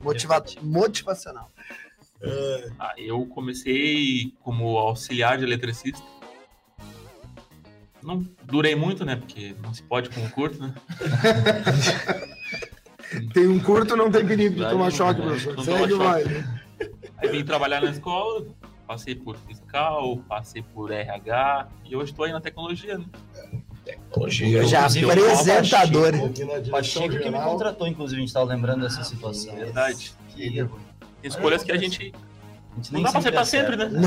motiva motivacional. Ah, eu comecei como auxiliar de eletricista. Não durei muito, né? Porque não se pode com o curto, né? Tem um curto, não tem perigo de tomar choque, não, professor. Segue vai. Aí vim trabalhar na escola, passei por fiscal, passei por RH e hoje estou aí na tecnologia, né? Tecnologia. Já Inclusive, apresentador. Direção Pacheco que me contratou, inclusive, a gente estava lembrando dessa situação. É verdade. Que erro. Tem escolhas que a gente A gente não nem dá pra ser pra acerta. sempre, né?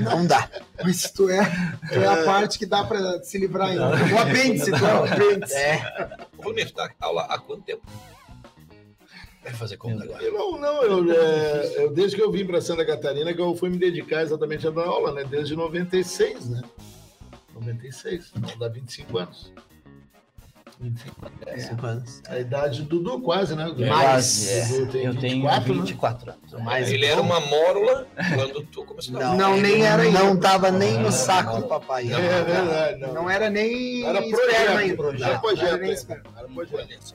Não, não dá. Mas tu é, tu é a parte que dá pra se livrar ainda. O apêndice, tu é o apêndice. É, O Bonito tá aula há quanto tempo? Vai fazer conta agora. Eu não, não, eu, é, eu- desde que eu vim para Santa Catarina que eu fui me dedicar exatamente a dar aula, né? Desde 96, né? 96, então dá 25 anos. Cinco anos. A idade do Dudu, quase, né? É. Dudu tem Eu tenho 24, né? 24 anos. Mas Ele era uma mórula quando tu começou a Não, Não, nem era ainda. Não tava nem no saco não. do papai. É verdade, não. Não era nem Era projeto, era Não era projeto. ainda, esperma. Era projeto.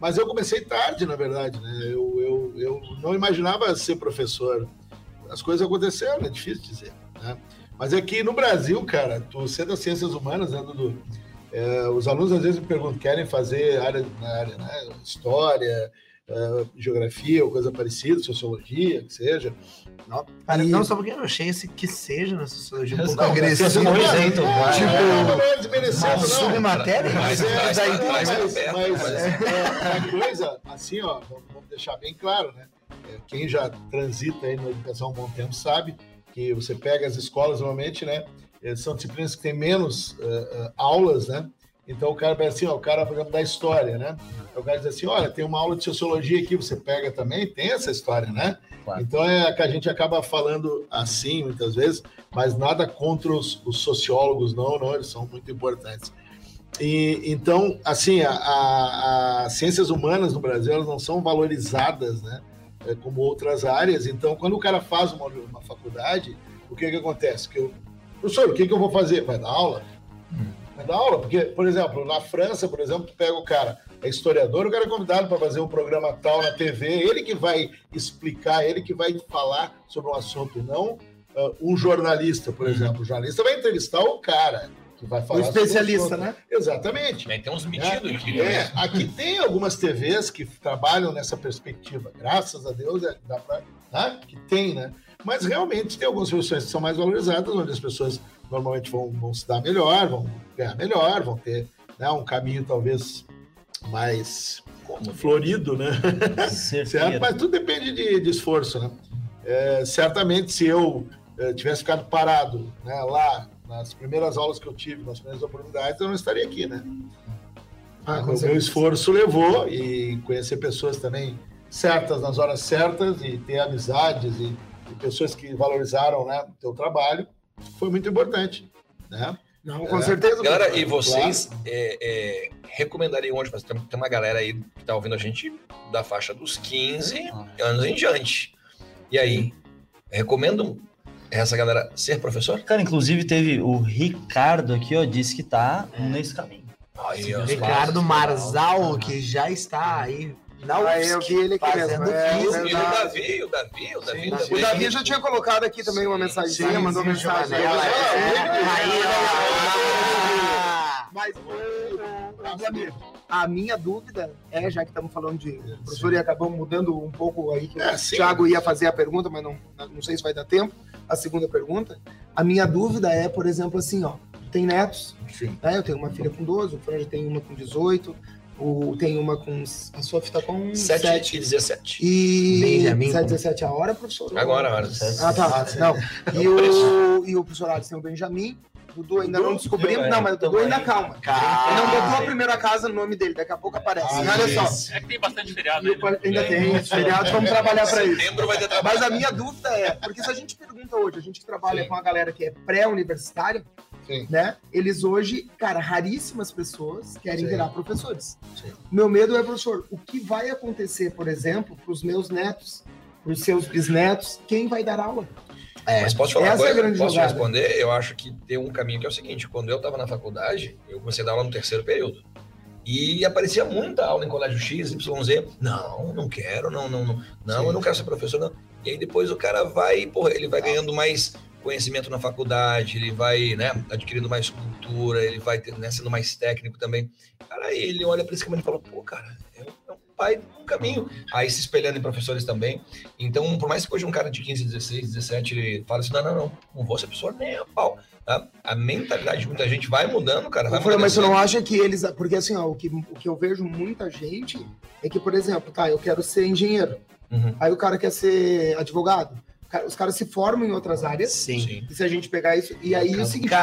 Mas eu comecei tarde, na verdade, né? Eu, eu, eu não imaginava ser professor. As coisas aconteceram, é difícil dizer, né? Mas é que no Brasil, cara, tu sendo ciências humanas, né, Dudu? É, os alunos às vezes me perguntam, querem fazer área, na área, né? História, é, geografia ou coisa parecida, sociologia, que seja. Não, cara, E- não só porque eu achei esse que seja na sociologia um pouco Não, agressivo. mas você isento, vai. Tipo, não é desmerecendo, uma não. submatéria? Mas- Mas, é, mas- daí, mas- mas, é, coisa, assim, ó, vamos, deixar bem claro, né? É, Quem já transita aí na educação há um bom tempo sabe que você pega as escolas, normalmente, né? eh, São disciplinas que têm menos eh, eh, aulas, né? Então o cara assim, ó, o cara, por exemplo, da história, né? O cara diz assim, olha, tem uma aula de sociologia aqui, você pega também, tem essa história, né? Claro. Então é que a gente acaba falando assim muitas vezes, mas nada contra os, os sociólogos, não, não, eles são muito importantes. E então, assim, a, a- as ciências humanas no Brasil elas não são valorizadas, né? é, como outras áreas. Então, quando o cara faz uma, uma faculdade, o que que acontece? Que eu, professor, o que que eu vou fazer? Vai dar aula? Vai dar aula? Porque, por exemplo, na França, por exemplo, tu pega o cara, é historiador, o cara é convidado para fazer um programa tal na TV, ele que vai explicar, ele que vai falar sobre um assunto, não ah, um jornalista, por exemplo. O jornalista vai entrevistar o cara que vai O falar sobre especialista, né? Exatamente. Também tem uns metidos aqui. É, né? aqui tem algumas TVs que trabalham nessa perspectiva. Graças a Deus, é, dá pra, né? que tem, né? Mas realmente tem algumas profissões que são mais valorizadas, onde as pessoas normalmente vão, vão se dar melhor, vão ganhar melhor, vão ter né, um caminho talvez mais florido, né? certo? Mas tudo depende de, de esforço, né? É, certamente, se eu eh, tivesse ficado parado né, lá nas primeiras aulas que eu tive, nas primeiras oportunidades, eu não estaria aqui, né? Ah, o meu esforço levou e conhecer pessoas também certas nas horas certas e ter amizades e, e pessoas que valorizaram né, o teu trabalho foi muito importante, né? Não, com É. certeza. Galera, e vocês é, é, recomendariam hoje, mas tem, tem uma galera aí que tá ouvindo a gente da faixa dos 15 anos em diante. E aí, recomendam essa galera ser professor? Cara, inclusive teve o Ricardo aqui, ó, disse que tá nesse caminho. Aí, Ricardo Marzal, que já está aí na Ah, eu vi ele aqui fazendo mesmo. É. E o. Davi, o Davi, o Davi. Sim. O Davi já tinha colocado aqui também uma mensagem, Sim, mandou sim, mensagem. É. Aí, ó. Mas, a minha dúvida é, já que estamos falando de professor e acabamos mudando um pouco aí, que É, o sim. Thiago ia fazer a pergunta, mas não, não sei se vai dar tempo, a segunda pergunta. A minha dúvida é, por exemplo, assim, ó, tem netos, Sim. né? Eu tenho uma filha com 12, o Fred tem uma com 18, o, tem uma com. A Sofia tá com 7 7. e 17. E. Benjamin. 7, 17 a hora, professor? Agora, agora. Ah, tá. Ah, sim. Não. E É o o, e o professor Alex tem o Benjamin. Dudu ainda Dudu? não descobrimos. É, Não, mas o Dudu então ainda aí. calma. Calma. Ele não botou a primeira casa no nome dele, daqui a pouco aparece. Ah, E olha só. É que tem bastante feriado e o pa- né? ainda tem os feriados, vamos trabalhar para isso. Setembro vai ter trabalho. Mas a minha dúvida é, porque se a gente pergunta hoje, a gente que trabalha Sim. com a galera que é pré-universitária, Sim. né? Eles hoje, cara, raríssimas pessoas querem Sim. virar professores. Sim. Meu medo é, professor, o que vai acontecer, por exemplo, para os meus netos, para os seus bisnetos, quem vai dar aula? Mas posso falar uma é a coisa? grande posso jogada. responder? Eu acho que tem um caminho que é o seguinte: quando eu estava na faculdade, eu comecei a dar aula no terceiro período. E aparecia muita aula em colégio X, YZ. Não, não quero, não, não, não, não eu não quero ser professor, não. E aí depois o cara vai, porra, ele vai ganhando mais conhecimento na faculdade, ele vai, né, adquirindo mais cultura, ele vai né, sendo mais técnico também. Cara, aí ele olha para esse caminho e fala, pô, cara, é um, é pai um caminho. Aí se espelhando em professores também. Então, por mais que hoje um cara de 15, 16, 17, ele fala assim, não, não, não, não vou ser professor nem a pau. tá? A mentalidade de muita gente vai mudando, cara. Vai mudando mas você não acha que eles. Porque assim, ó, o que, o que eu vejo muita gente é que, por exemplo, tá, eu quero ser engenheiro. Uhum. Aí o cara quer ser advogado. Os caras se formam em outras áreas. Sim. E se a gente pegar isso. E aí o seguinte,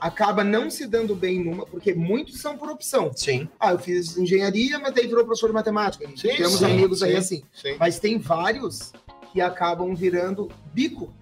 acaba não se dando bem numa, porque muitos são por opção. Sim. Ah, eu fiz engenharia, mas daí virou professor de matemática. Sim, Temos sim, amigos aí sim. assim. Sim. Mas tem vários que acabam virando bico.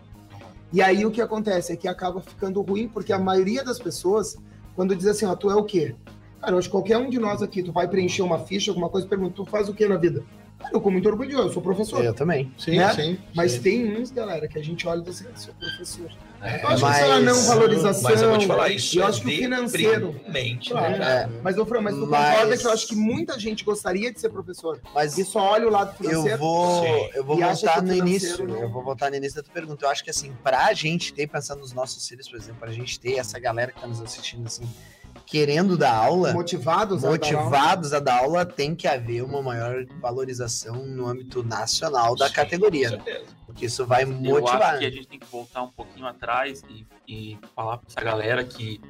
E aí o que acontece é que acaba ficando ruim, porque a maioria das pessoas, quando diz assim, ó, tu é o quê? Cara, eu acho que qualquer um de nós aqui, tu vai preencher uma ficha, alguma coisa, pergunta, tu faz o que na vida? Eu com muito orgulho, eu sou professor. Eu também. Sim, Né? sim. Mas sim. tem uns, galera, que a gente olha e diz assim, "Ah, sou professor. É, Eu acho Mas- que é não valorização. Mas eu vou te falar, isso eu é acho que o financeiro. deprimente, Claro. né, cara? Mas, ô, Fran, mas tu Mas- concorda que eu acho que muita gente gostaria de ser professor Mas e só olha o lado financeiro? eu vou, Sim. eu vou voltar no início. não- Eu vou voltar no início da tua pergunta. Eu acho que assim, pra gente ter, pensando nos nossos filhos, por exemplo, pra gente ter essa galera que tá nos assistindo assim, querendo dar aula, Motivados a dar aula. motivados a dar aula, tem que haver uma maior valorização no âmbito nacional da Sim, categoria, com né? certeza. Porque isso vai Eu motivar. acho que a gente tem que voltar um pouquinho atrás e, e falar pra essa galera que,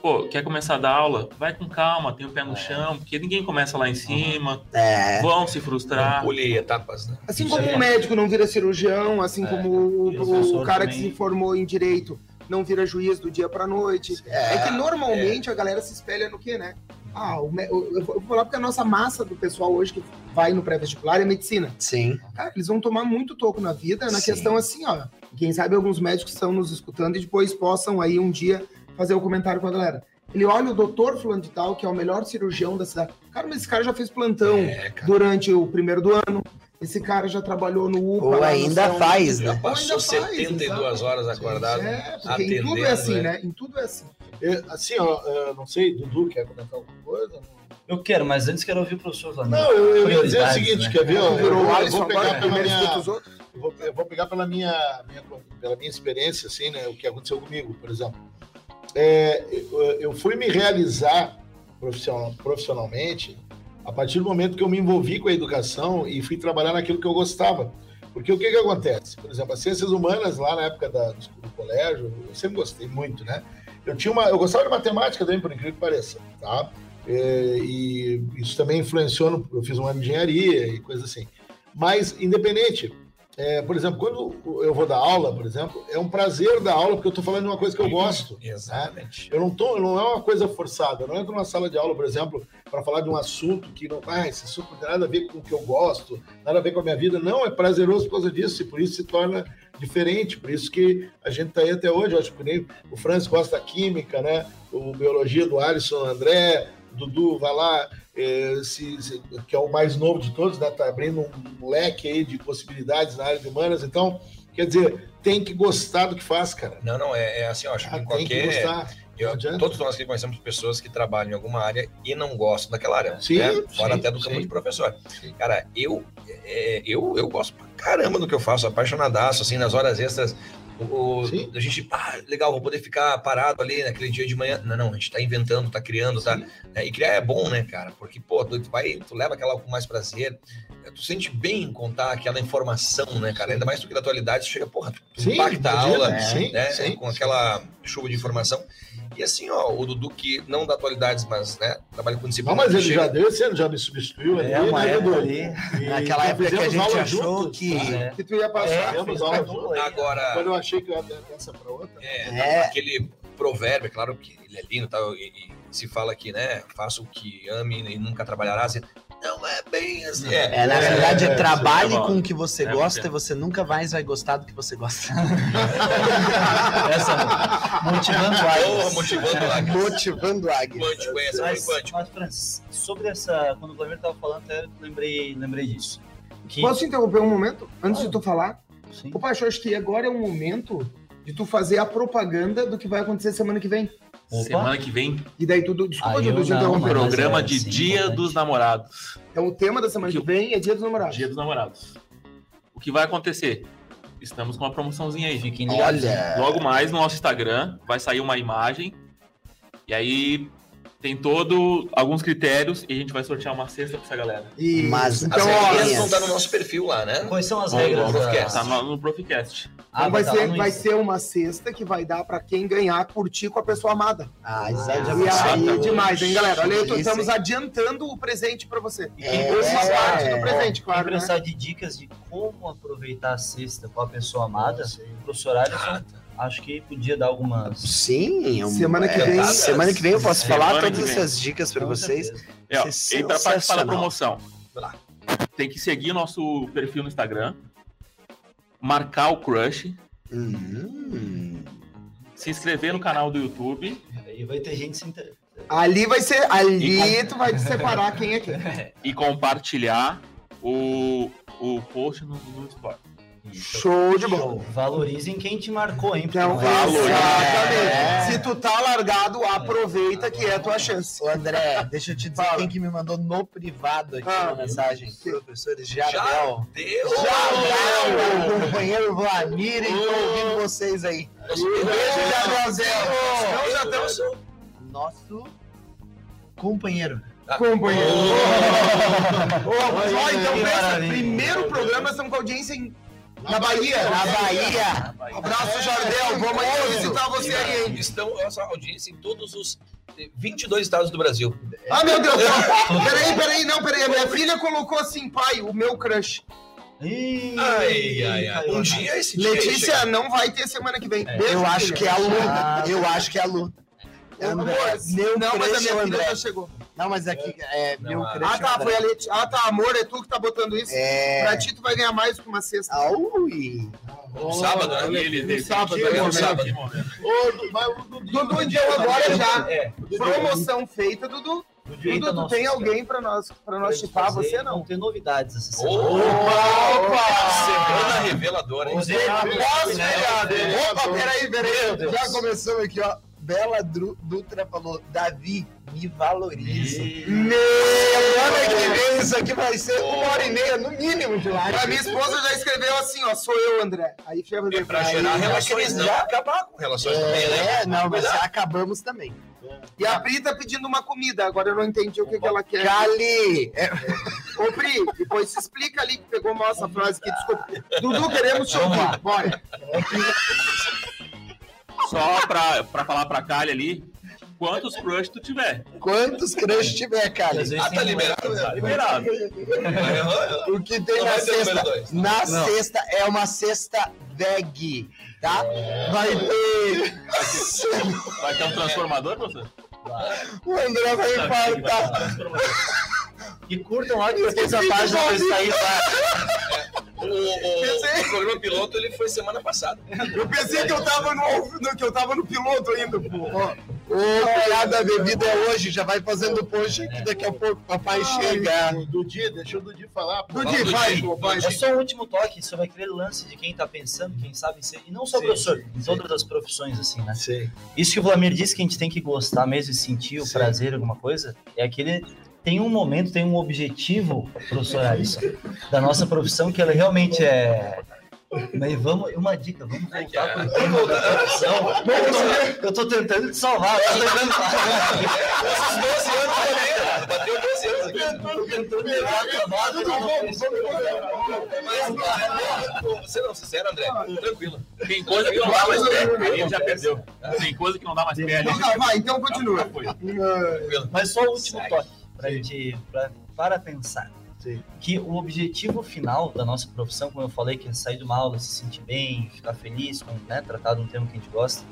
pô, quer começar a dar aula? Vai com calma, tem o pé no chão, porque ninguém começa lá em cima, É, vão se frustrar. Pule etapas, né? Assim Isso como aí. um médico não vira cirurgião, assim É, como o, o o professor cara que também. se formou em direito não vira juiz do dia pra noite. É, que normalmente a galera se espelha no quê, né? Ah, o, eu vou falar porque a nossa massa do pessoal hoje que vai no pré-vestibular é medicina. sim. Cara, eles vão tomar muito toco na vida na Sim. questão assim, ó. Quem sabe alguns médicos estão nos escutando e depois possam aí um dia fazer o comentário com a galera. Ele olha o doutor fulano de tal, que é o melhor cirurgião da cidade. Cara, mas esse cara já fez plantão É, durante o primeiro do ano. Esse cara já trabalhou no UPA. Ou lá no ainda São- faz, Já né? passou Ou ainda faz, 72 exato. horas acordado. É, porque em tudo é assim, né? né? Em tudo é assim. É, assim, ó, eu não sei, Dudu, quer comentar alguma coisa? Eu quero, mas antes quero ouvir o professor Flanel. Não, eu, eu ia dizer o seguinte, né? quer ver? ó, Eu, vou- eu vou pegar pela minha, eu vou, eu vou pegar pela minha, minha- pela minha experiência, assim, né? O que aconteceu comigo, por exemplo. É, eu, eu fui me realizar profissional- profissionalmente a partir do momento que eu me envolvi com a educação e fui trabalhar naquilo que eu gostava. Porque o que que acontece? Por exemplo, as ciências humanas, lá na época da- do, colégio, eu sempre gostei muito, né? Eu tinha uma, eu gostava de matemática também, por incrível que pareça, tá? É, e isso também influenciou, no, eu fiz um de engenharia e coisa assim. Mas, independente, é, por exemplo, quando eu vou dar aula, por exemplo, é um prazer dar aula, porque eu estou falando de uma coisa que eu gosto. né? Exatamente. Eu não tô, não é uma coisa forçada. Eu não entro numa sala de aula, por exemplo, para falar de um assunto que não, ah, esse assunto não tem nada a ver com o que eu gosto, nada a ver com a minha vida. Não, é prazeroso por causa disso e por isso se torna diferente. Por isso que a gente está aí até hoje. Eu acho que nem o Francis gosta da química, né? O biologia do Alisson André, Dudu vai lá, eh, se- se- que é o mais novo de todos, né? Tá abrindo um leque aí de possibilidades na área de humanas. Então, quer dizer, tem que gostar do que faz, cara. Não, não, é, é assim, eu acho que Ah, em tem que qualquer. gostar. eu- todos nós que conhecemos pessoas que trabalham em alguma área e não gostam daquela área. Sim, né? Fora sim, até do campo sim. de professor. Sim. Cara, eu, é, eu, eu gosto pra caramba do que eu faço, apaixonadaço, assim, nas horas extras. O, Sim. a gente, ah, legal, vou poder ficar parado ali naquele dia de manhã. Não, não, a gente tá inventando, tá criando, tá. né? E criar é bom, né, cara? Porque, pô, tu, tu vai, tu leva aquela com mais prazer. Tu sente bem em contar aquela informação, né, cara? Ainda mais do que da atualidade, tu chega, porra, tu Sim, impacta a aula, sim, né? sim, com sim. aquela chuva de informação. E assim, ó, o Dudu que não dá atualidades, mas, né, trabalha com disciplina. Não, mas ele chega- já deu esse ano, já me substituiu ali, É, uma né, época ali. E Naquela época que a gente achou juntos, que- tá? É. Que tu ia passar. É, Fizemos aula. Agora, Quando eu achei que eu ia dessa pra outra. é, É. aquele provérbio, é claro que ele é lindo e tal, e, e se fala que, né, faça o que ame e nunca trabalhará, assim, não é bem assim. É, na realidade, é, é, trabalhe é bom. com o que você É, gosta e você nunca mais vai gostar do que você gosta. Essa motivando Porra, águas. motivando lá. Motivando águias. Quântico, Mas, foi quântico. mas, Francis, sobre essa. Quando o Vladimir tava falando, até lembrei, lembrei disso. Que, Posso te interromper um momento? Antes de tu falar? Sim. Paixão, acho que agora é o momento de tu fazer a propaganda do que vai acontecer semana que vem. Opa. Semana que vem, E daí tudo. Desculpa, Dudu, não, interromper. mas- programa é, de sim, Dia importante. dos Namorados. Então o tema da semana que Que- vem é Dia dos Namorados. Dia dos Namorados. O que vai acontecer? Estamos com uma promoçãozinha aí. Fiquem ligados. Olha, Logo mais no nosso Instagram vai sair uma imagem e aí tem todo alguns critérios e a gente vai sortear uma cesta pra essa galera. E, Mas- então, As regrinhas. vão estar no nosso perfil lá, né? Quais são as regras? bom, da- Profcast. Tá no, no Proficast. Ah, então vai, tá ser, no vai Insta. ser uma cesta que vai dar pra quem ganhar curtir com a pessoa amada. Ah, isso aí já E aí, ser. demais, hein, galera? Olha estamos hein? adiantando o presente pra você. É, Uma parte do é. presente, Quem claro, né? precisar de dicas de como aproveitar a cesta com a pessoa amada, o professor Alisson, acho que podia dar algumas. Sim, Semana que é, vem- Semana que vem eu posso Semana falar todas essas dicas pra Com vocês. É, é e para participar da sensacional. promoção, Vai lá. tem que seguir nosso perfil no Instagram, marcar o crush, Hum, se inscrever no canal do YouTube Aí vai ter gente se inter... Ali vai ser. Ali tu vai separar quem é quem. E compartilhar o, o post no, no Show de bola. Valorizem quem te marcou, hein? Então, Porque- exatamente. É. Se tu tá largado, aproveita que é a tua chance. Ô, André, deixa eu te dizer Fala. quem que me mandou no privado aqui Ah. uma mensagem. Professor Jardel. Deus! Jardel, companheiro Vlamir, e tô ouvindo vocês aí. Beijo, já estamos. Nosso companheiro. Companheiro. Ô, mas, ó, então que pensa, primeiro programa estamos com audiência em- na Bahia. Na Bahia. Abraço, Jardel. Vamos aí visitar você aí, hein? Estão nossa audiência em todos os 22 estados do Brasil. Ah, meu Deus. Peraí, peraí, não, peraí. A minha filha colocou assim, pai, o meu crush. Ih, Ai, ai, ai. Um dia esse dia. Letícia, não vai ter semana que vem. Beijo, Eu acho que é a Lu. Ah. Eu acho que é a Lu. André, Amor, meu não, mas a é minha filha já chegou. Não, mas aqui é meu Não, crush. Ah, é tá, foi a Letícia. Ah, tá, amor, é tu que tá botando isso. É. Pra ti, tu vai ganhar mais do que uma cesta. Ui. No sábado, né? Ele sábado, decidiu é, no no sábado. Ô, Dudu- então agora já. É. Promoção feita, Dudu. Dudu, tu tem alguém pra nós, pra nós chipar? Você não. Ter novidades essa semana. Opa! Semana reveladora, hein? Né? Opa, peraí, peraí. Já começamos aqui, ó. Bela Dutra falou, Davi, me valorize. Ih, Semana que vem isso aqui vai ser uma hora e meia, no mínimo, de live. A minha esposa já escreveu assim, ó, sou eu, André. Aí fica É pra gerar relações, não acabar com relações também, né? É, não, mas acabamos também. E a Pri tá pedindo uma comida, agora eu não entendi o que, que ela quer. Cali! É, Ô, Pri, depois se explica ali que pegou mal essa frase aqui, desculpa. Dudu, queremos te lá. ouvir. Bora. Só pra, pra falar pra Kali ali, quantos crush tu tiver. quantos crush tiver, vezes Ah, tá liberado? Tá liberado. O que tem Não na dois. Na Não. cesta é uma cesta veg, tá? Vai ter. Vai ter um transformador, professor? O André vai infartar. E curtam lá que eu fiz a página pra sair lá. O, o- o programa piloto ele foi semana passada. Eu pensei que eu tava no, no- que eu tava no piloto ainda, pô. O piada da bebida é hoje, já vai fazendo post aqui, daqui a pouco o papai chega. O Dudi, deixa o Dudi falar. pô. Dudi, vai, vai. É só um último toque sobre aquele lance de quem tá pensando, quem sabe ser. E não só professor, em todas as profissões, assim, né? Sim. Isso que o Vlamir disse que a gente tem que gostar mesmo e sentir o Sim. prazer, alguma coisa, é aquele. Tem um momento, tem um objetivo, professor Alisson, da nossa profissão que ela realmente é. Mas vamos, uma dica, vamos voltar para o tema da profissão. Eu tô tentando te salvar, eu tô tentando Esses 12 anos também, cara. Bateu 12 anos aqui. tô tentando levar a profissão. Mas, não, sincero, André. Tranquilo. Tem coisa que não dá mais pé. Ele já perdeu. Tem coisa que não dá mais pé. Então tá, vai, então continua. Mas só o último toque pra gente, pra, para pensar. Sim. Que o objetivo final da nossa profissão, como eu falei, que é sair de uma aula, se sentir bem, ficar feliz, com, né, tratar de um tema que a gente gosta.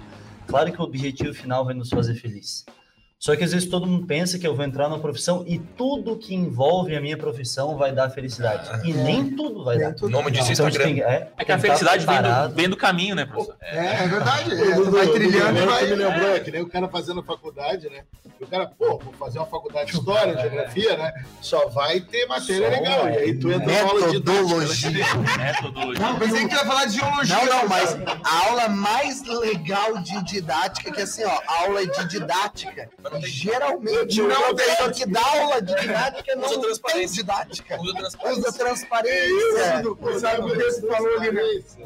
Claro que o objetivo final vai nos fazer feliz. Só que às vezes todo mundo pensa que eu vou entrar na profissão e tudo que envolve a minha profissão vai dar felicidade. E nem tudo vai dar. O nome disso é Então Instagram. tem, é, É que a felicidade vem do, vem do caminho, né, professor? É, é verdade. É, Dudu, vai trilhando e vai. tu me lembrou, é que nem o cara fazendo faculdade, né? E o cara, pô, vou fazer uma faculdade de história, geografia, né? Só vai ter matéria Só legal. E aí tu entra na aula de Metodologia. Metodologia. Não, pensei que ia falar de geologia. Não, não, mas a aula mais legal de didática, que assim, ó, aula de didática. Geralmente Não professor que dá aula de didática não Usa tem transparência. didática. Usa Usa transparência. transparência. Dudu, Sabe o que você falou ali, né?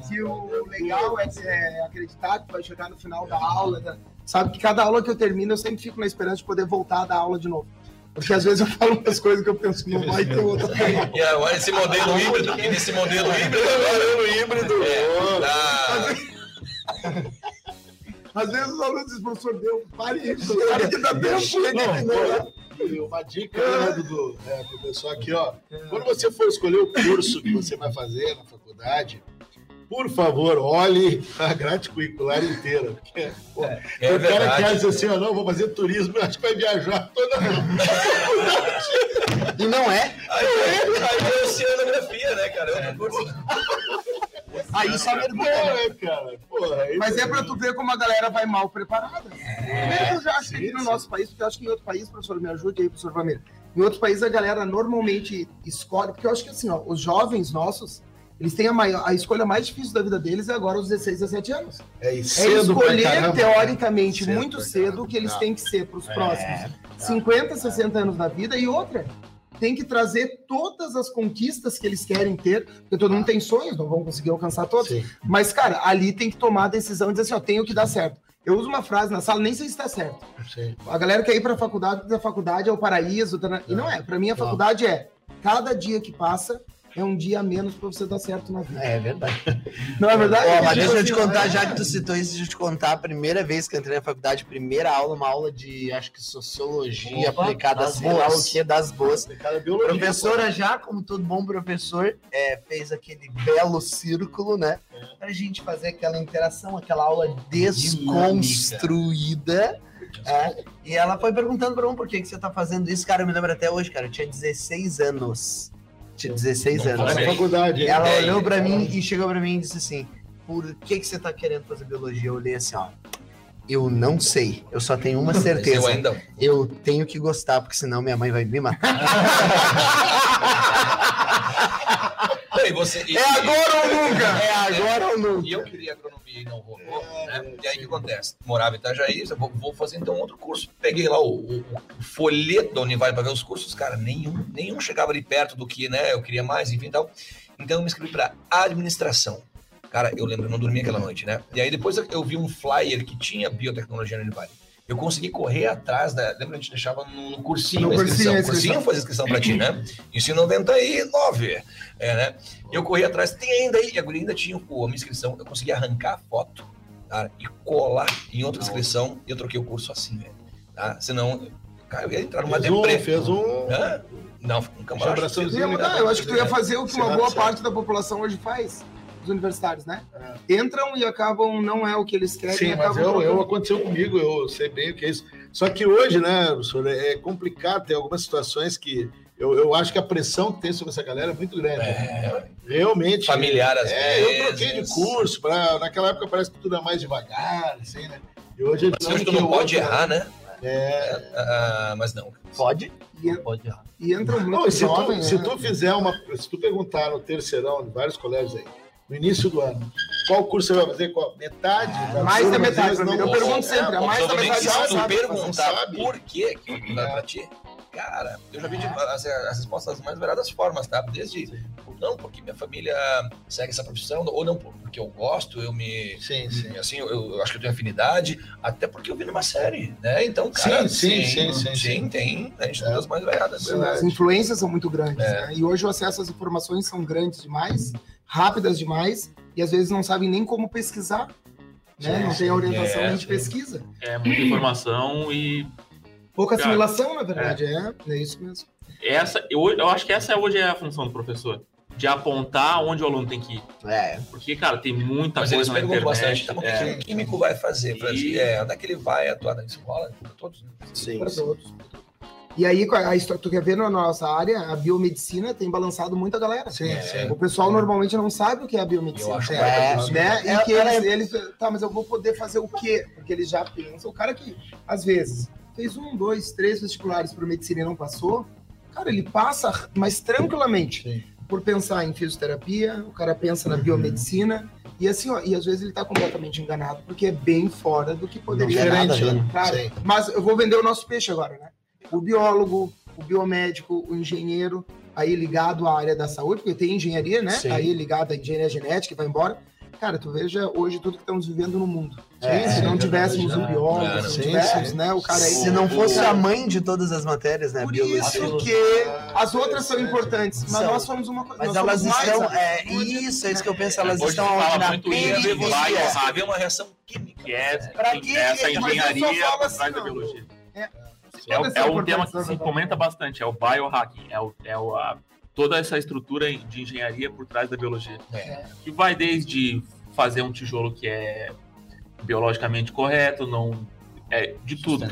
Que o legal é, é acreditar que vai chegar no final da aula. né? Sabe que cada aula que eu termino, eu sempre fico na esperança de poder voltar a dar aula de novo. Porque às vezes eu falo umas coisas que eu penso, não vai ter outra. E agora esse modelo híbrido, e nesse modelo híbrido, modelo híbrido, é, tá, Às vezes os alunos dizem, professor, deu, pare isso. Sabe que dá tempo. Não, pô, e uma dica, né, Dudu, é, pro pessoal aqui, ó. Quando você for escolher o curso que você vai fazer na faculdade, por favor, olhe a grade curricular inteira. Porque, pô, é o cara que verdade. acha assim, ó, não, vou fazer turismo, acho que vai viajar toda E não é. Aí, aí é oceanografia, né, cara? É outro curso. Aí né? É, cara. Porra, Mas é pra tu ver como a galera vai mal preparada. É, eu já acho que no nosso país, porque eu acho que em outro país, professor, me ajude aí, professor Vamir. Em outros países a galera normalmente escolhe, porque eu acho que assim, ó, os jovens nossos, eles têm a, maior, a escolha mais difícil da vida deles é agora aos 16, 17 anos. É, e É escolher, teoricamente, Cedo muito cedo o que eles Não. têm que ser para os É, próximos 50, 60 anos da vida. E outra, tem que trazer todas as conquistas que eles querem ter, porque todo mundo tem sonhos, não vão conseguir alcançar todos. Sim. Mas, cara, ali tem que tomar a decisão e dizer assim, ó, tenho que dar certo. Eu uso uma frase na sala, nem sei se está certo. Sim. A galera quer ir para a faculdade, diz a faculdade é o paraíso. tá na- E não é. Para mim, a faculdade é cada dia que passa é um dia a menos para você dar certo na vida. É verdade. Não é verdade? Ó, mas deixa eu te contar, é. já que tu citou isso, deixa eu te contar a primeira vez que eu entrei na faculdade, primeira aula, uma aula de, acho que sociologia Opa, aplicada, sei lá boas. o que, das boas. Biologia. Professora já, como todo bom professor, é, fez aquele belo círculo, né? Pra gente fazer aquela interação, aquela aula desconstruída. é. e ela foi perguntando pra um por que, que você tá fazendo isso. Cara, eu me lembro até hoje, cara. Eu tinha 16 anos. Tinha 16 Não anos. Na faculdade. hein? Ela É, olhou pra é. mim e chegou pra mim e disse assim: Por que, que você tá querendo fazer biologia? Eu olhei assim, ó. Eu não sei. Eu só tenho uma Mas eu certeza. ainda. Eu tenho que gostar, porque senão minha mãe vai me matar. E você, e- É agora ou nunca! É agora ou E nunca! eu queria agronomia e não rolou, né? E aí o que acontece? Morava em Itajaí, eu vou, vou fazer então outro curso. Peguei lá o, o- o folheto da Univale para ver os cursos, cara, nenhum, nenhum chegava ali perto do que, né? Eu queria mais, enfim, tal. Então eu me inscrevi para administração. Cara, eu lembro, eu não dormi aquela noite, né? E aí depois eu- eu vi um flyer que tinha biotecnologia na Univale. Eu consegui correr atrás da. Lembra que a gente deixava no, no cursinho No a inscrição? cursinho, cursinho inscrição. faz inscrição pra ti, né? Isso em 99. É, né? Eu corri atrás, tem ainda aí, e a guria ainda tinha a minha inscrição. Eu consegui arrancar a foto, cara, e colar em outra inscrição, e eu troquei o curso assim, velho. Tá? Senão, cara, eu ia entrar numa Fez um, deprê. fez um. Hã? Não, um mudar, ligado. eu acho que tu ia fazer o que uma boa parte da população hoje faz, os universitários, né? Entram e acabam, não é o que eles querem, Sim, mas acabam eu, eu trocando. aconteceu comigo, eu sei bem o que é isso. Só que hoje, né, professor, é complicado, tem algumas situações que eu, eu acho que a pressão que tem sobre essa galera é muito grande. É, Realmente. familiar às É, vezes. eu troquei de curso, pra, naquela época parece que tudo é mais devagar, assim, né? E hoje Mas hoje tu não pode outro- errar, né? É. Ah, mas não. Pode? E, Pode errar. e entram muito Não, se, tu, jovens, se né? tu fizer uma. Se tu perguntar no terceirão de vários colégios aí, no início do ano, qual curso você vai fazer? Qual? Metade? das mais da metade, não Eu pergunto sempre, a É, mais da metade se tu perguntar por que que eu dar pra ti, cara, eu já vi de- as, as respostas das mais variadas formas, tá? Desde, não, porque minha família segue essa profissão, ou não, porque eu gosto, eu me... Sim, sim. Assim, eu, eu acho que eu tenho afinidade, até porque eu vi numa série, né? Então, cara, Sim, sim, sim, sim, sim. tem, a gente É. tem as mais variadas. As influências são muito grandes, É. né? E hoje o acesso às informações são grandes demais, rápidas demais, e às vezes não sabem nem como pesquisar. Né? Sim, não sim. tem a orientação É, de sim. pesquisa. É muita informação e Pouca assimilação, na verdade, é. É, isso mesmo. essa, eu, eu acho que essa hoje é a função do professor. De apontar onde o aluno tem que ir. É. Porque, cara, tem muita Mas eles coisa na perguntam internet. bastante, tá bom, o é. que o químico vai fazer? Pra E-? É, onde é que ele vai atuar na escola? Pra todos, né? Sim. Para todos. E aí, a história, tu quer ver na nossa área, a biomedicina tem balançado muita galera. Sim, sim. O pessoal normalmente não sabe o que é a biomedicina. Eu acho É, que né? E É, que eles, eles. Tá, mas eu vou poder fazer o quê? Porque eles já pensam. O cara que, às vezes, fez um, dois, três vestibulares para medicina e não passou, cara, ele passa, mas tranquilamente. Sim. Por pensar em fisioterapia, o cara pensa na biomedicina. E assim, ó, e às vezes ele tá completamente enganado, porque é bem fora do que poderia Diferente, ver. né? Claro, Sim. mas eu vou vender o nosso peixe agora, né? O biólogo, o biomédico, o engenheiro, aí ligado à área da saúde, porque tem engenharia, né? Sim. Aí ligado à engenharia genética e vai embora. Cara, tu veja hoje tudo que estamos vivendo no mundo. É, se não é tivéssemos verdade, um biólogo, é, se não tivéssemos, sim. né? O cara aí. Se não fosse a mãe de todas as matérias, né? Por biologia. isso que as outras são importantes, mas São. nós somos uma coisa. Mas elas mais estão. a- É, isso, é isso que eu penso. Elas Hoje estão fala na muito em Quer ver, você, periferia. quer ver uma reação química. Que é Pra tem que- essa só engenharia por assim, da não. biologia. É. É, é um tema que se biologia. comenta bastante, é o biohacking, é, o, é o, a, toda essa estrutura de engenharia por trás da biologia. É. Que vai desde fazer um tijolo que é biologicamente correto, não é de tudo.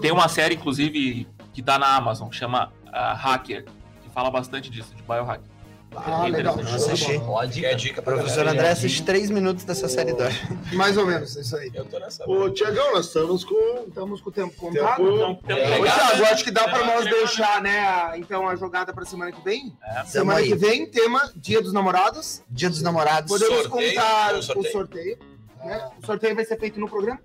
Tem uma série, inclusive, que tá na Amazon, chama ah, Hacker, que fala bastante disso, de biohacking. Ah, legal. Interessante. Show de Assisti. bola. Ó, a dica. Pra Professor galera? André assiste três minutos dessa série 2. Mais ou menos, isso aí. Eu tô nessa. Ô, Tiagão, nós estamos com. Estamos com o tempo Tempo- contado. Então, tem- É, Ô, legal. Thiago, acho que dá pra nós É, deixar, né, a- então, a jogada pra semana que vem. É. Semana aí. que vem, tema Dia dos Namorados. Dia dos Namorados. Podemos Sorteio, contar tem um o sorteio. sorteio. né? O sorteio vai ser feito no programa?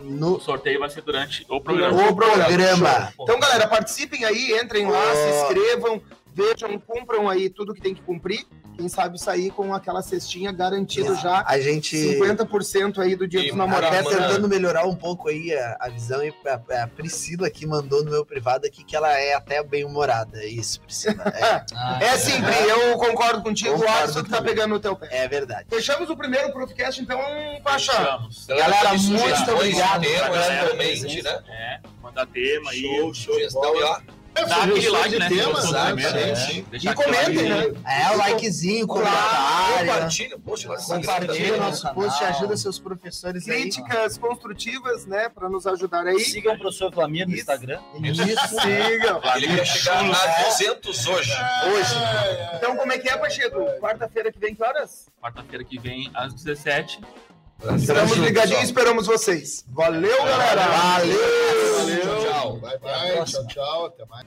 No O sorteio vai ser durante o programa. O programa. Então, galera, participem aí, entrem lá, se inscrevam, vejam, cumpram aí tudo que tem que cumprir. Quem sabe sair com aquela cestinha garantido já A gente 50% aí do Dia E dos até Namorados. manda- tentando melhorar um pouco aí a, a visão e a, a Priscila que mandou no meu privado aqui que ela é até bem humorada. Isso, Priscila. É, Ah, É sim, Pri, eu concordo contigo. Concordo o Alisson que tá também. pegando no teu pé. é verdade. Fechamos o primeiro Profcast, então, Pacha. Fechamos. Galera, muito obrigado tema, eventualmente, né? É, mandar tema aí. Show, show de Sugestão e ó. É, Dá aquele like, de né? temas, né? primeiro, Sim, né? E comentem, aquele- né? É, o likezinho, comentário. Compartilha o Instagram Compartilha né? nosso no post, ajuda seus professores aí. Críticas construtivas, né, pra nos ajudar aí. Sigam o professor Flamir no. Instagram. Isso. Sigam. Ele quer chegar a 200 hoje. Hoje. Então, como é que é, Pacheco? Quarta-feira que vem, que horas? Quarta-feira que vem, às 17 Estamos ligadinhos e esperamos vocês. Valeu, galera! Valeu! Valeu. Tchau, tchau. Bye, bye. Tchau, tchau. Até mais.